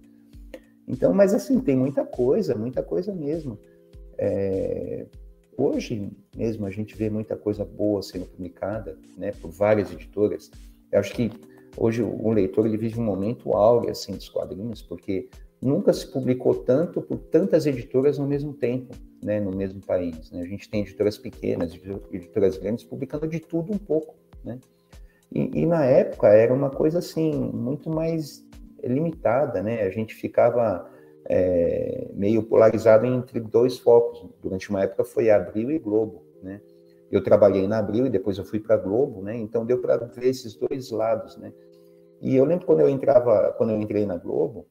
Speaker 2: Então, mas assim, tem muita coisa, muita coisa mesmo. É... Hoje mesmo a gente vê muita coisa boa sendo publicada, né? Por várias editoras. Eu acho que hoje o leitor ele vive um momento áureo assim dos quadrinhos, porque nunca se publicou tanto por tantas editoras ao mesmo tempo, né, no mesmo país. Né? A gente tem editoras pequenas, editoras grandes publicando de tudo um pouco, né? E, e, na época era uma coisa assim muito mais limitada, né? A gente ficava é, meio polarizado entre dois focos. Durante uma época foi Abril e Globo, né? Eu trabalhei na Abril e depois eu fui para Globo, né? Então deu para ver esses dois lados, né? E eu lembro quando eu entrava, quando eu entrei na Globo,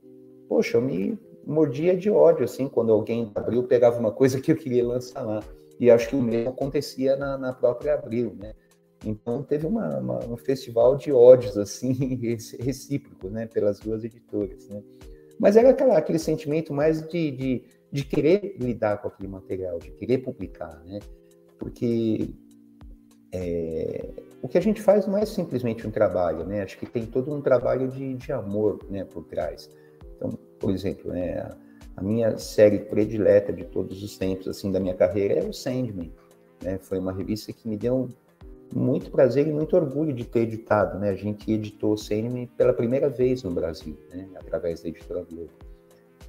Speaker 2: poxa, eu me mordia de ódio, assim, quando alguém da Abril pegava uma coisa que eu queria lançar lá. E acho que o mesmo acontecia na, na própria Abril, né? Então teve uma, uma, um festival de ódios, assim, recíproco, né, pelas duas editoras, né? Mas era aquela, aquele sentimento mais de, de, de querer lidar com aquele material, de querer publicar, né? Porque é, o que a gente faz não é simplesmente um trabalho, né? Acho que tem todo um trabalho de, de amor, né, por trás. Então, por exemplo, né, a minha série predileta de todos os tempos assim da minha carreira é o Sandman. Né? Foi uma revista que me deu muito prazer e muito orgulho de ter editado. Né? A gente editou o Sandman pela primeira vez no Brasil, né? através da editora Globo.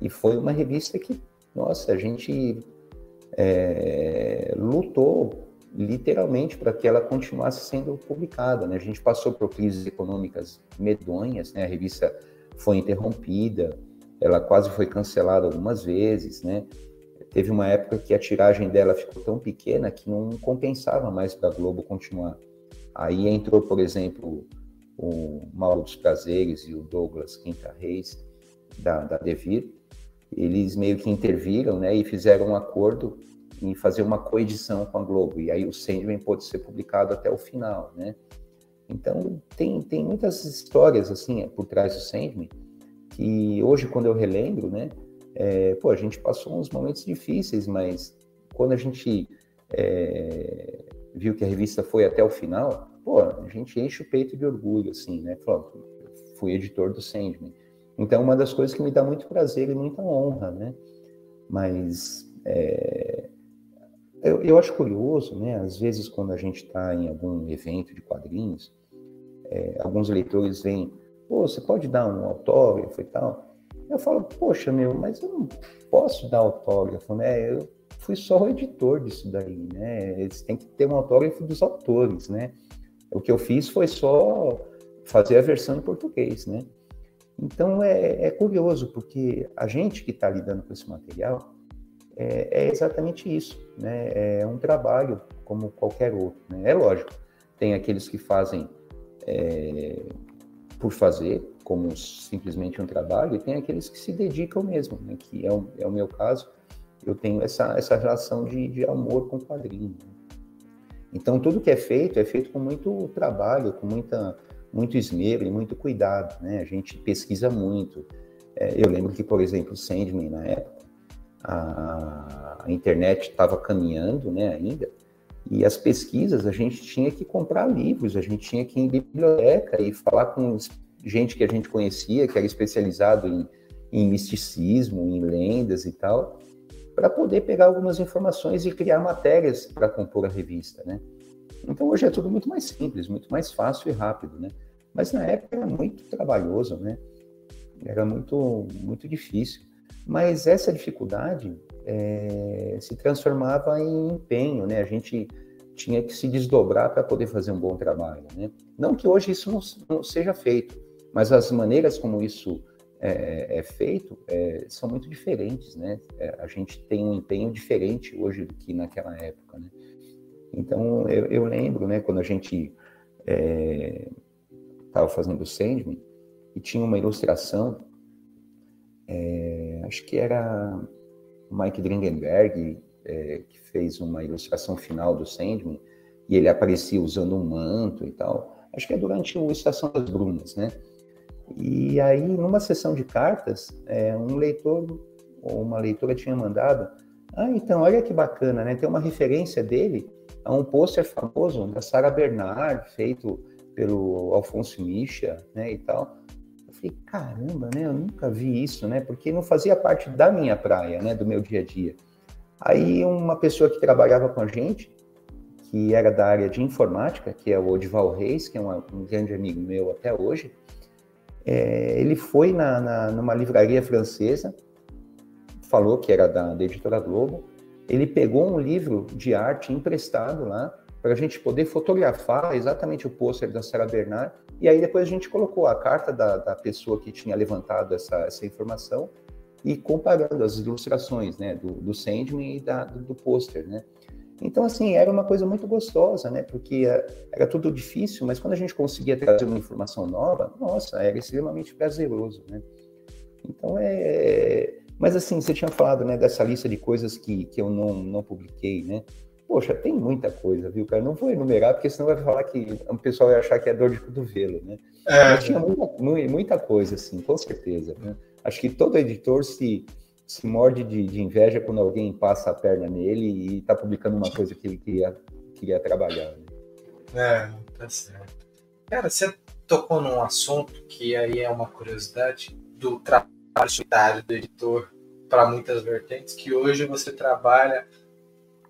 Speaker 2: E foi uma revista que, nossa, a gente é, lutou literalmente para que ela continuasse sendo publicada. Né? A gente passou por crises econômicas medonhas, né? a revista foi interrompida, ela quase foi cancelada algumas vezes, né? Teve uma época que a tiragem dela ficou tão pequena que não compensava mais para a Globo continuar. Aí entrou, por exemplo, o Mauro dos Prazeres e o Douglas Quinta Reis, da, da Devir. Eles meio que interviram né, e fizeram um acordo em fazer uma coedição com a Globo. E aí o Sandman pôde ser publicado até o final, né? Então, tem, tem muitas histórias, assim, por trás do Sandman, que hoje, quando eu relembro, né, é, pô, a gente passou uns momentos difíceis, mas quando a gente é, viu que a revista foi até o final, pô, a gente enche o peito de orgulho, assim, né? Falou, fui editor do Sandman. Então, uma das coisas que me dá muito prazer e muita honra, né? Mas é, eu, eu, acho curioso, né? Às vezes, quando a gente está em algum evento de quadrinhos, é, alguns leitores vêm, pô, você pode dar um autógrafo e tal? Eu falo, poxa, meu, mas eu não posso dar autógrafo, né? Eu fui só o editor disso daí, né? Eles têm que ter um autógrafo dos autores, né? O que eu fiz foi só fazer a versão em português, né? Então é, é curioso, porque a gente que está lidando com esse material é, é, exatamente isso, né? É um trabalho como qualquer outro, né? É lógico, tem aqueles que fazem é, por fazer, como simplesmente um trabalho, e tem aqueles que se dedicam mesmo, né, que é o, é o meu caso. Eu tenho essa, essa relação de, de amor com o quadrinho. Então, tudo que é feito é feito com muito trabalho, com muita, muito esmero e muito cuidado. Né? A gente pesquisa muito. É, eu lembro que, por exemplo, Sandman, na época, a, a internet estava caminhando né, ainda, e as pesquisas, a gente tinha que comprar livros, a gente tinha que ir em biblioteca e falar com gente que a gente conhecia, que era especializado em, em misticismo, em lendas e tal, para poder pegar algumas informações e criar matérias para compor a revista, né? Então hoje é tudo muito mais simples, muito mais fácil e rápido, né? Mas na época era muito trabalhoso, né? Era muito, muito difícil. Mas essa dificuldade é, se transformava em empenho, né? A gente tinha que se desdobrar para poder fazer um bom trabalho, né? Não que hoje isso não, não seja feito, mas as maneiras como isso é, é feito é, são muito diferentes, né? É, a gente tem um empenho diferente hoje do que naquela época, né? Então, eu, eu lembro, né, quando a gente estava é, fazendo o Sandman, e tinha uma ilustração é, acho que era Mike Dringenberg, que fez uma ilustração final do Sandman, e ele aparecia usando um manto e tal. Acho que é durante o Estação das Brumas, né? E aí, numa sessão de cartas, é, um leitor ou uma leitora tinha mandado, ah, então, olha que bacana, né? Tem uma referência dele a um pôster famoso da Sarah Bernard, feito pelo Alfonso Misha, né, e tal. Eu falei, caramba, né? Eu nunca vi isso, né? Porque não fazia parte da minha praia, né? Do meu dia a dia. Aí uma pessoa que trabalhava com a gente, que era da área de informática, que é o Odival Reis, que é um grande amigo meu até hoje, é, ele foi na, na, numa livraria francesa, falou que era da, da editora Globo, ele pegou um livro de arte emprestado lá para a gente poder fotografar exatamente o pôster da Sarah Bernard e aí depois a gente colocou a carta da, da pessoa que tinha levantado essa, essa informação e comparando as ilustrações, né, do, do Sandman e da, do, do pôster, né. Então, assim, era uma coisa muito gostosa, né, porque eh, era tudo difícil, mas quando a gente conseguia trazer uma informação nova, nossa, era extremamente prazeroso, né. Então, é... Mas, assim, você tinha falado, né, dessa lista de coisas que, que eu não, não publiquei, né. Poxa, tem muita coisa, viu, cara? Não vou enumerar, porque senão vai falar que o pessoal vai achar que é dor de cotovelo, né? É. Mas tinha muita, muita coisa, assim, com certeza. Né? Acho que todo editor se, se morde de, de, inveja quando alguém passa a perna nele e está publicando uma coisa que ele queria, queria trabalhar. Né?
Speaker 1: É, tá certo. Cara, você tocou num assunto que aí é uma curiosidade do trabalho solitário do editor para muitas vertentes, que hoje você trabalha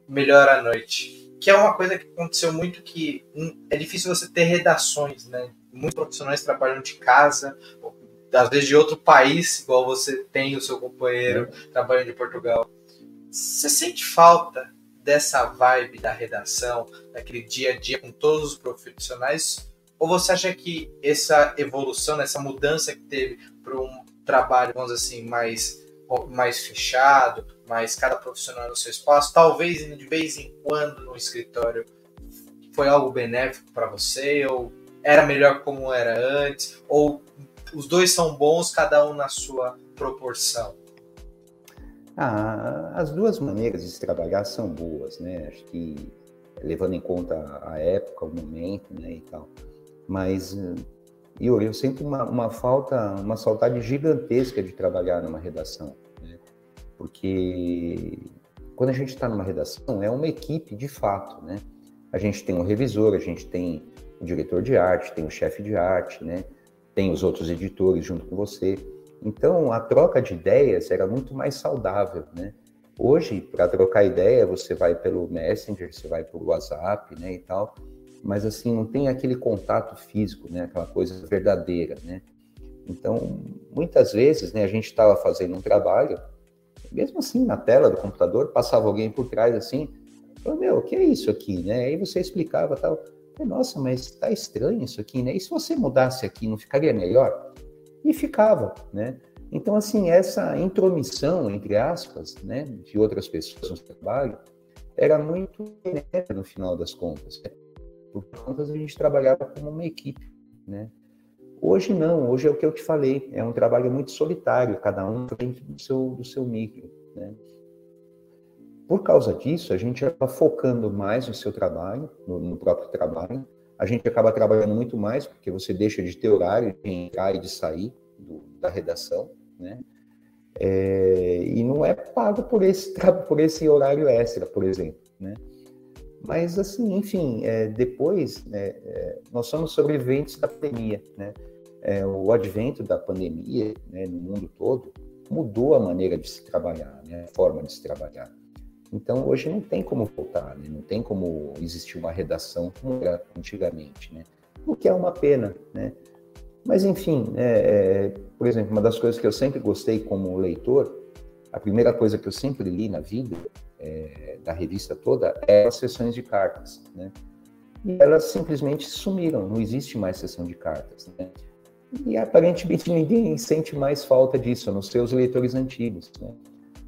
Speaker 1: melhor à noite. Que é uma coisa que aconteceu muito que hum, é difícil você ter redações, né? Muitos profissionais trabalham de casa, às vezes de outro país, igual você tem o seu companheiro é. trabalhando de Portugal. Você sente falta dessa vibe da redação, daquele dia a dia com todos os profissionais? Ou você acha que essa evolução, essa mudança que teve para um trabalho, vamos dizer assim, mais, mais fechado, mas cada profissional no seu espaço, talvez de vez em quando no escritório foi algo benéfico para você ou era melhor como era antes ou os dois são bons cada um na sua proporção.
Speaker 2: Ah, as duas maneiras de se trabalhar são boas, né? Acho que levando em conta a época, o momento, né, e tal. Mas eu, eu sinto uma, uma falta, uma saudade gigantesca de trabalhar numa redação porque quando a gente está numa redação, é uma equipe de fato, né? A gente tem um revisor, a gente tem o diretor de arte, tem o chefe de arte, né? Tem os outros editores junto com você. Então, a troca de ideias era muito mais saudável, né? Hoje, para trocar ideia, você vai pelo Messenger, você vai pelo WhatsApp, né, e tal, mas assim, não tem aquele contato físico, né, aquela coisa verdadeira, né? Então, muitas vezes, né, a gente estava fazendo um trabalho, mesmo assim, na tela do computador, passava alguém por trás assim, falou, meu, o que é isso aqui, né? Aí você explicava tal. Nossa, mas tá estranho isso aqui, né? E se você mudasse aqui, não ficaria melhor? E ficava, né? Então, assim, essa intromissão, entre aspas, né, de outras pessoas no trabalho, era muito no final das contas. Né? Por contas, a gente trabalhava como uma equipe, né? Hoje não, hoje é o que eu te falei, é um trabalho muito solitário, cada um do seu, do seu micro. Né? Por causa disso, a gente acaba focando mais no seu trabalho, no, no, próprio trabalho, a gente acaba trabalhando muito mais, porque você deixa de ter horário de entrar e de sair do, da redação, né? É, e não é pago por esse, por esse horário extra, por exemplo, né? Mas, assim, enfim, é, depois, né, é, nós somos sobreviventes da pandemia, né? É, o advento da pandemia né, no mundo todo mudou a maneira de se trabalhar, né, a forma de se trabalhar. Então, hoje não tem como voltar, né? não tem como existir uma redação como era antigamente, né? o que é uma pena. Né? Mas, enfim, é, é, por exemplo, uma das coisas que eu sempre gostei como leitor, a primeira coisa que eu sempre li na vida é, da revista toda é as sessões de cartas, né? E elas simplesmente sumiram, não existe mais sessão de cartas, né? E aparentemente ninguém sente mais falta disso, nos seus leitores antigos, né?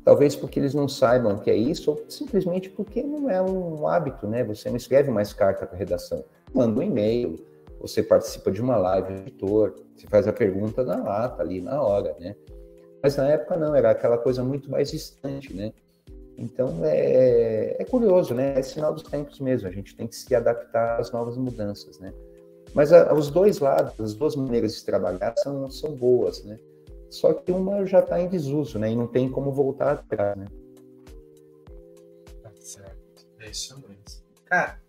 Speaker 2: Talvez porque eles não saibam o que é isso, ou simplesmente porque não é um hábito, né? Você não escreve mais carta para redação, manda um e-mail, você participa de uma live editor, você faz a pergunta na lata ali na hora, né? Mas na época não, era aquela coisa muito mais distante, né? Então é, é curioso, né? É sinal dos tempos mesmo. A gente tem que se adaptar às novas mudanças, né? Mas a, os dois lados, as duas maneiras de trabalhar são, são boas, né? Só que uma já está em desuso, né? E não tem como voltar atrás, né?
Speaker 1: Tá certo. É isso mesmo. Cara,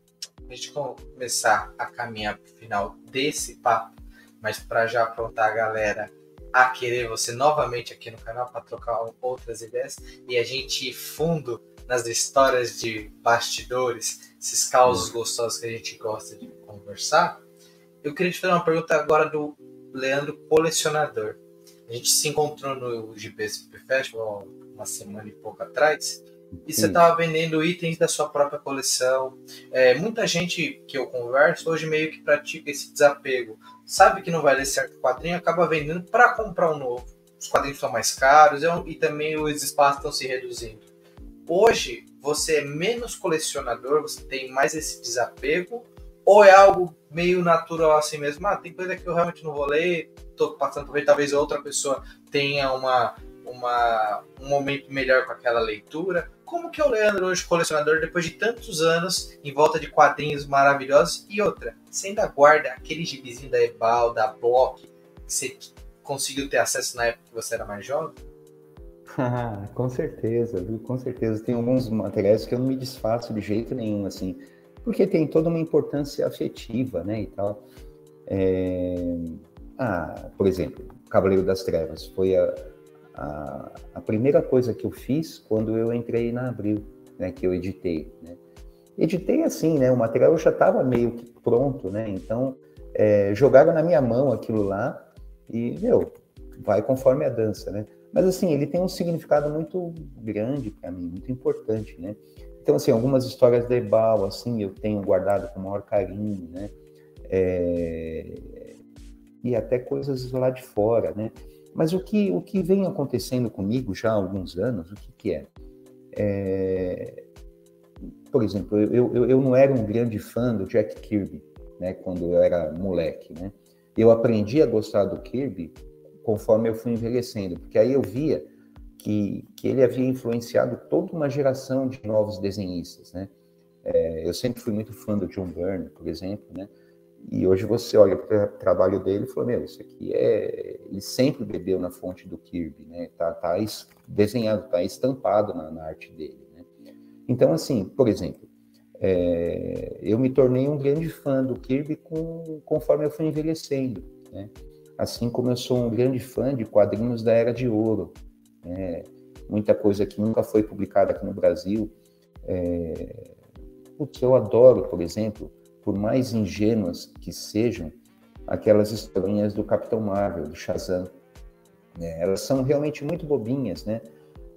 Speaker 1: a gente começar a caminhar para o final desse papo, mas para já aprontar a galera a querer você novamente aqui no canal para trocar outras ideias e a gente ir fundo nas histórias de bastidores, esses causos gostosos que a gente gosta de conversar. Eu queria te fazer uma pergunta agora do Leandro Colecionador. A gente se encontrou no GPSP Festival uma semana e pouco atrás e você estava vendendo itens da sua própria coleção. É, muita gente que eu converso hoje meio que pratica esse desapego. Sabe que não vai ler certo quadrinho, acaba vendendo para comprar um novo. Os quadrinhos são mais caros e também os espaços estão se reduzindo. Hoje, você é menos colecionador, você tem mais esse desapego, ou é algo meio natural assim mesmo? Ah, tem coisa que eu realmente não vou ler, tô passando por talvez outra pessoa tenha uma, uma, um momento melhor com aquela leitura. Como que é o Leandro hoje, colecionador, depois de tantos anos em volta de quadrinhos maravilhosos? E outra, você ainda guarda aquele gibizinho da Ebal, da Block, que você conseguiu ter acesso na época que você era mais jovem?
Speaker 2: Ah, com certeza, viu? Com certeza. Tem alguns materiais que eu não me desfaço de jeito nenhum, assim, porque tem toda uma importância afetiva, né, e tal. É... Ah, por exemplo, Cavaleiro das Trevas foi a, a, a, primeira coisa que eu fiz quando eu entrei na Abril, né, que eu editei, né. Editei assim, né, o material já estava meio que pronto, né, então é, jogaram na minha mão aquilo lá e, meu, vai conforme a dança, né. Mas assim, ele tem um significado muito grande para mim, muito importante, né. Então, assim, algumas histórias de Ebal, assim, eu tenho guardado com o maior carinho, né, é... e até coisas lá de fora, né. Mas o que, o que vem acontecendo comigo já há alguns anos, o que, que é? é? Por exemplo, eu, eu, eu não era um grande fã do Jack Kirby, né, quando eu era moleque, né? Eu aprendi a gostar do Kirby conforme eu fui envelhecendo, porque aí eu via que, que ele havia influenciado toda uma geração de novos desenhistas, né? É, eu sempre fui muito fã do John Byrne, por exemplo, né? E hoje você olha para o trabalho dele e fala, meu, isso aqui é... Ele sempre bebeu na fonte do Kirby, né? Tá, tá desenhado, tá estampado na, na arte dele, né? Então, assim, por exemplo, é... eu me tornei um grande fã do Kirby com... conforme eu fui envelhecendo, né? Assim como eu sou um grande fã de quadrinhos da Era de Ouro, né? Muita coisa que nunca foi publicada aqui no Brasil. É... Putz, eu adoro, por exemplo, por mais ingênuas que sejam, aquelas historinhas do Capitão Marvel, do Shazam. É, elas são realmente muito bobinhas, né?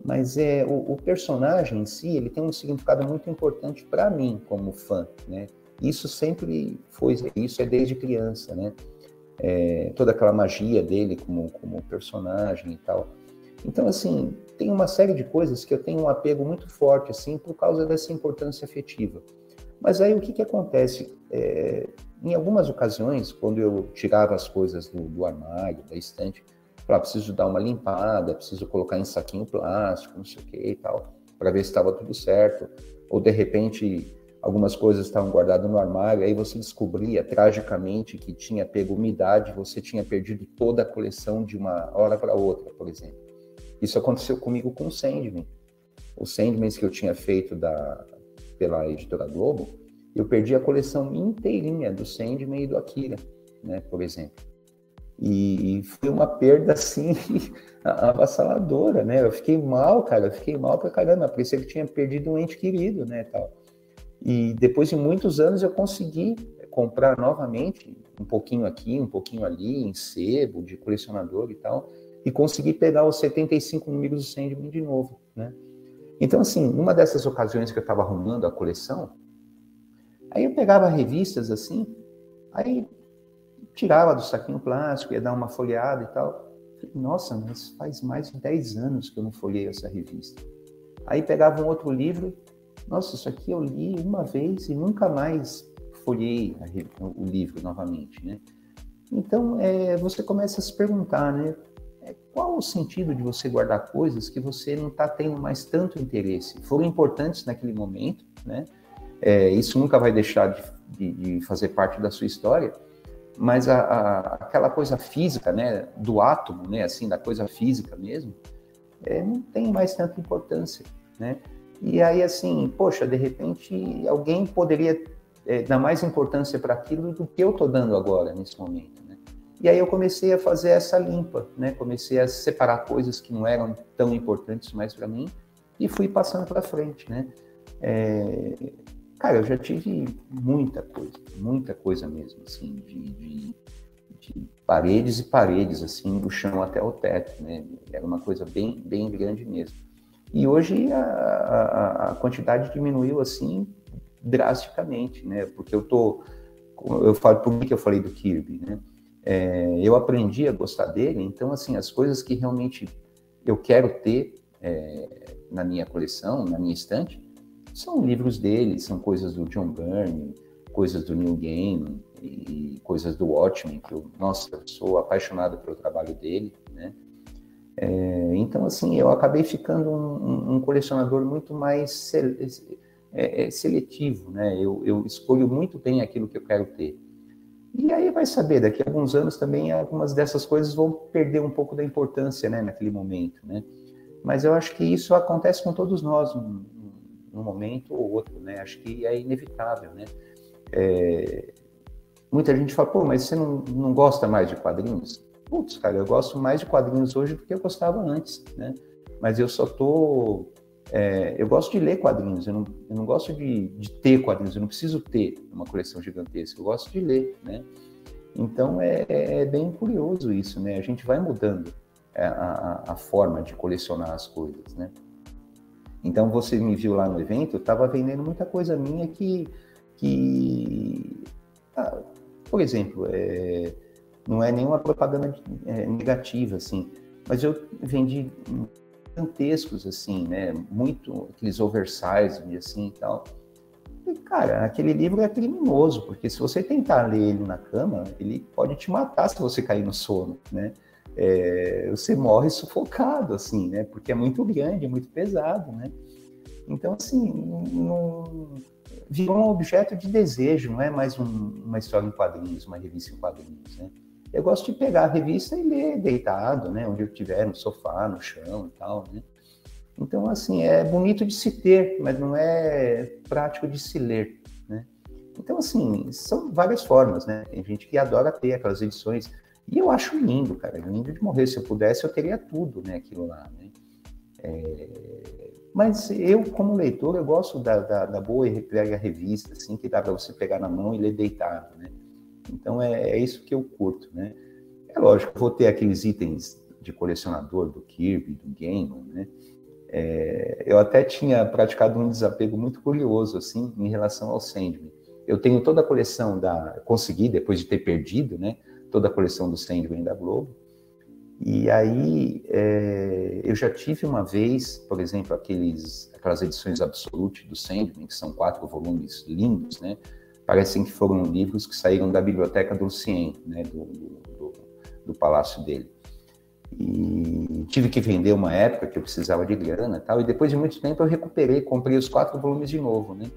Speaker 2: Mas é o, o, personagem em si, ele tem um significado muito importante para mim como fã, né? Isso sempre foi, isso é desde criança, né? É, toda aquela magia dele como, como personagem e tal. Então, assim, tem uma série de coisas que eu tenho um apego muito forte, assim, por causa dessa importância afetiva. Mas aí o que, que acontece? É, em algumas ocasiões, quando eu tirava as coisas do, do armário, da estante, falava, preciso dar uma limpada, preciso colocar em saquinho plástico, não sei o que e tal, para ver se estava tudo certo. Ou de repente algumas coisas estavam guardadas no armário, aí você descobria tragicamente que tinha pego umidade, você tinha perdido toda a coleção de uma hora para outra, por exemplo. Isso aconteceu comigo com o Sandman. O Sandman que eu tinha feito da, pela editora Globo, eu perdi a coleção inteirinha do Sandman e do Akira, né, por exemplo. E foi uma perda, assim, avassaladora, né? Eu fiquei mal, cara, eu fiquei mal pra caramba, parecia que tinha perdido um ente querido, né, tal. E depois de muitos anos eu consegui comprar novamente, um pouquinho aqui, um pouquinho ali, em sebo, de colecionador e tal, e consegui pegar os 75 números do Sandman de novo, né? Então, assim, numa dessas ocasiões que eu estava arrumando a coleção, aí eu pegava revistas assim, aí tirava do saquinho plástico, ia dar uma folheada e tal. Falei, Nossa, mas faz mais de 10 anos que eu não folhei essa revista. Aí pegava um outro livro, nossa, isso aqui eu li uma vez e nunca mais folhei o livro novamente, né? Então, é, você começa a se perguntar, né? É, qual o sentido de você guardar coisas que você não está tendo mais tanto interesse? Foram importantes naquele momento, né? É, isso nunca vai deixar de, de, de, fazer parte da sua história, mas a, a, aquela coisa física, né, do átomo, né, assim, da coisa física mesmo, é, não tem mais tanta importância, né? E aí, assim, poxa, de repente alguém poderia é, dar mais importância para aquilo do que eu estou dando agora, nesse momento? E aí eu comecei a fazer essa limpa, né? Comecei a separar coisas que não eram tão importantes mais para mim e fui passando para frente, né? É... Cara, eu já tive muita coisa, muita coisa mesmo, assim, de, de, de, paredes e paredes, assim, do chão até o teto, né? Era uma coisa bem, bem grande mesmo. E hoje a, a, a quantidade diminuiu assim drasticamente, né? Porque eu tô, eu falo por que eu falei do Kirby, né? É, eu aprendi a gostar dele, então assim as coisas que realmente eu quero ter é, na minha coleção, na minha estante, são livros dele, são coisas do John Byrne, coisas do Neil Gaiman e coisas do Watchmen, que eu, nossa, eu sou apaixonado pelo trabalho dele, né? É, então, assim, eu acabei ficando um, um colecionador muito mais é, é, seletivo, né? Eu, eu, escolho muito bem aquilo que eu quero ter. E aí vai saber, daqui a alguns anos também algumas dessas coisas vão perder um pouco da importância, né, naquele momento, né? Mas eu acho que isso acontece com todos nós, num, num momento ou outro, né? Acho que é inevitável, né? É, muita gente fala, pô, mas você não, não gosta mais de quadrinhos? putz, cara, eu gosto mais de quadrinhos hoje do que eu gostava antes, né? Mas eu só tô. É, eu gosto de ler quadrinhos, eu não, eu não gosto de, de, ter quadrinhos, eu não preciso ter uma coleção gigantesca, eu gosto de ler, né? Então é, é, é bem curioso isso, né? A gente vai mudando a, a, a, forma de colecionar as coisas, né? Então você me viu lá no evento, eu estava vendendo muita coisa minha que, que ah, por exemplo, é, não é nenhuma propaganda é, negativa, assim, mas eu vendi gigantescos, assim, né, muito, aqueles oversized, assim, e tal. E, cara, aquele livro é criminoso, porque se você tentar ler ele na cama, ele pode te matar se você cair no sono, né? É, você morre sufocado, assim, né? Porque é muito grande, é muito pesado, né? Então, assim, não, virou um objeto de desejo, não é mais um, uma história em quadrinhos, uma revista em quadrinhos, né? Eu gosto de pegar a revista e ler deitado, né? Onde eu estiver, no sofá, no chão e tal, né? Então, assim, é bonito de se ter, mas não é prático de se ler, né? Então, assim, são várias formas, né? Tem gente que adora ter aquelas edições. E eu acho lindo, cara, lindo de morrer. Se eu pudesse, eu teria tudo, né? Aquilo lá, né? É... Mas eu, como leitor, eu gosto da, da, da boa e velha revista, assim, que dá para você pegar na mão e ler deitado, né? Então é, é isso que eu curto, né? É lógico, vou ter aqueles itens de colecionador do Kirby, do Game, né? É, eu até tinha praticado um desapego muito curioso, assim, em relação ao Sandman. Eu tenho toda a coleção da... Consegui, depois de ter perdido, né? Toda a coleção do Sandman da Globo. E aí, é, eu já tive uma vez, por exemplo, aqueles, aquelas edições Absolute do Sandman, que são quatro volumes lindos, né? Parecem que foram livros que saíram da biblioteca do Lucien, né, do, do, do, palácio dele. E tive que vender uma época que eu precisava de grana e tal, e depois de muito tempo eu recuperei, comprei os quatro volumes de novo, né?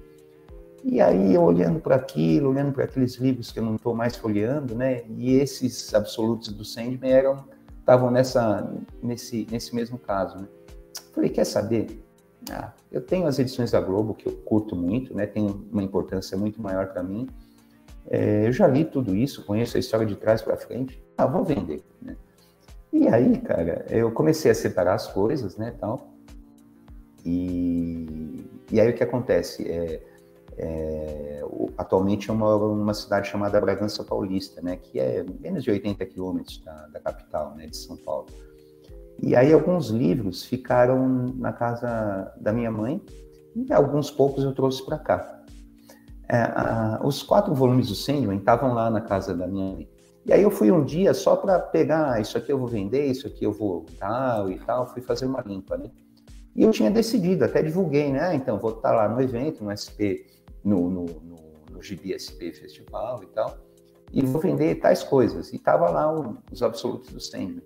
Speaker 2: E aí eu olhando para aquilo, olhando para aqueles livros que eu não estou mais folheando, né? E esses absolutos do Sandman eram estavam nessa nesse nesse mesmo caso, né? Falei, quer saber? Ah, eu tenho as edições da Globo, que eu curto muito, né? tem uma importância muito maior para mim. É, eu já li tudo isso, conheço a história de trás para frente. Ah, vou vender. Né? E aí, cara, eu comecei a separar as coisas, né, tal. E, e aí o que acontece? É, é, atualmente é uma, uma cidade chamada Bragança Paulista, né, que é menos de 80 quilômetros da, da capital, né, de São Paulo. E aí alguns livros ficaram na casa da minha mãe e alguns poucos eu trouxe para cá. É, a, os quatro volumes do Sandman estavam lá na casa da minha mãe. E aí eu fui um dia só para pegar, ah, isso aqui eu vou vender, isso aqui eu vou tal e tal, fui fazer uma limpa, né? E eu tinha decidido, até divulguei, né? Ah, então vou estar tá lá no evento, no SP, no, no, no, no GB SP Festival e tal, e vou vender tais coisas. E tava lá um, os absolutos do Sandman.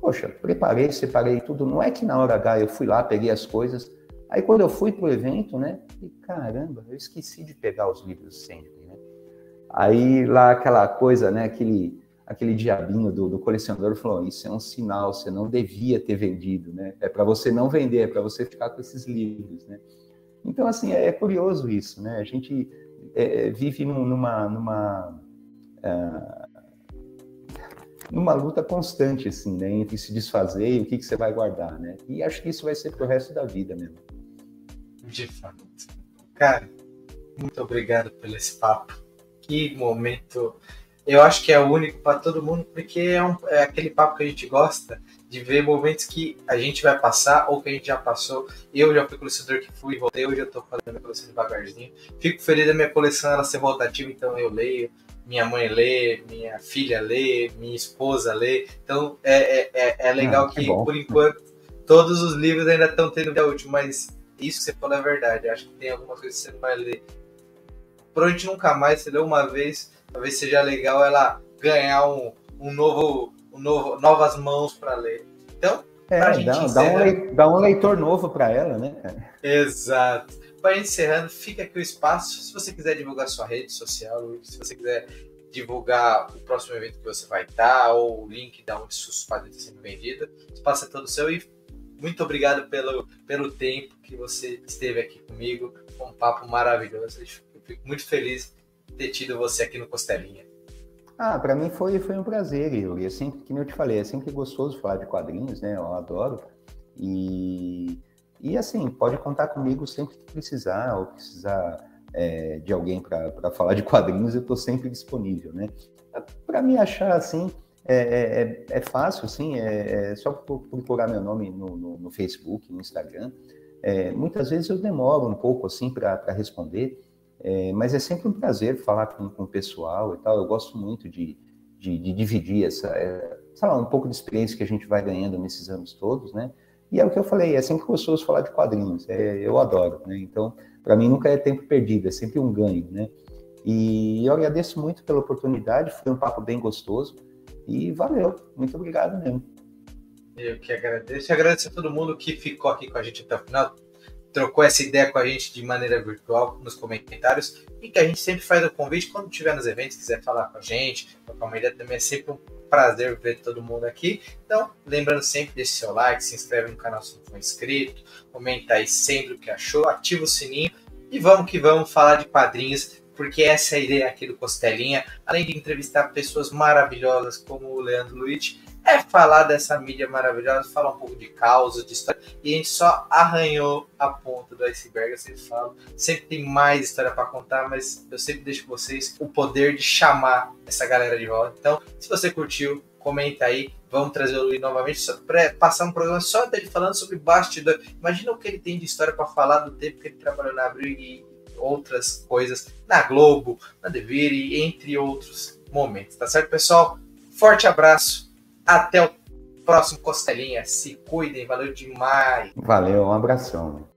Speaker 2: Poxa, preparei, separei tudo. Não é que na hora H eu fui lá, peguei as coisas. Aí quando eu fui pro evento, né? E, caramba, eu esqueci de pegar os livros sempre, né? Aí lá aquela coisa, né? Aquele, aquele diabinho do, do colecionador falou: Isso é um sinal, você não devia ter vendido, né? É para você não vender, é para você ficar com esses livros, né? Então, assim, é, é curioso isso, né? A gente é, vive numa, numa, uh, numa luta constante, assim, né? Entre se desfazer e o que, que você vai guardar, né? E acho que isso vai ser pro resto da vida mesmo.
Speaker 1: De fato. Cara, muito obrigado pelo esse papo. Que momento. Eu acho que é único para todo mundo, porque é, um, é aquele papo que a gente gosta de ver momentos que a gente vai passar ou que a gente já passou. Eu já fui colecionador que fui e voltei, hoje eu estou fazendo minha coleção devagarzinho. Fico feliz da minha coleção ela ser rotativa, então eu leio, minha mãe lê, minha filha lê, minha esposa lê. Então é, é, é, é legal ah, que, que por enquanto, todos os livros ainda estão tendo vida útil, mas isso que você falou é verdade. Acho que tem algumas coisas que você não vai ler. Provavelmente nunca mais, você leu uma vez, talvez seja legal ela ganhar um, um novo, um novo, novas mãos para ler. Então,
Speaker 2: é, dá, dá, um leitor, dá um leitor novo para ela, né?
Speaker 1: Exato. Para encerrando, fica aqui o espaço. Se você quiser divulgar sua rede social, se você quiser divulgar o próximo evento que você vai estar, ou o link da onde suas quadros estão sendo vendidas, o espaço é todo seu e muito obrigado pelo, pelo tempo que você esteve aqui comigo. um papo maravilhoso. Eu fico muito feliz de ter tido você aqui no Costelinha.
Speaker 2: Ah, para mim foi, foi um prazer, Yuri. É sempre, como eu te falei, é sempre gostoso falar de quadrinhos, né? Eu adoro. E, e assim, pode contar comigo sempre que precisar, ou precisar é, de alguém para falar de quadrinhos, eu estou sempre disponível, né? Para me achar assim, é, é, é, é fácil, assim, é, é, só procurar meu nome no, no, no Facebook, no Instagram. É, muitas vezes eu demoro um pouco, assim, para responder, mas é sempre um prazer falar com, com o pessoal e tal. Eu gosto muito de, de, de dividir essa, sei lá, um pouco de experiência que a gente vai ganhando nesses anos todos, né? E é o que eu falei, é sempre gostoso falar de quadrinhos, é, eu adoro, né? Então, para mim nunca é tempo perdido, é sempre um ganho, né? E eu agradeço muito pela oportunidade, foi um papo bem gostoso. E valeu, muito obrigado mesmo.
Speaker 1: Eu que agradeço. Agradeço a todo mundo que ficou aqui com a gente até o final, trocou essa ideia com a gente de maneira virtual nos comentários e que a gente sempre faz o convite quando tiver nos eventos, quiser falar com a gente, trocar uma ideia também é sempre um prazer ver todo mundo aqui. Então, lembrando sempre, deixe seu like, se inscreve no canal se não for inscrito, comenta aí sempre o que achou, ativa o sininho e vamos que vamos falar de quadrinhos porque essa é a ideia aqui do Costelinha, além de entrevistar pessoas maravilhosas como o Leandro Luiz, é falar dessa mídia maravilhosa, falar um pouco de causa, de história, e a gente só arranhou a ponta do iceberg, eu sempre falo, sempre tem mais história para contar, mas eu sempre deixo com vocês o poder de chamar essa galera de volta. Então, se você curtiu, comenta aí, vamos trazer o Luiz novamente para passar um programa só dele falando sobre bastidor. Imagina o que ele tem de história para falar do tempo que ele trabalhou na Abril e outras coisas na Globo, na Devir, entre outros momentos. Tá certo, pessoal? Forte abraço. Até o próximo Costelinha. Se cuidem. Valeu demais.
Speaker 2: Valeu, um abração.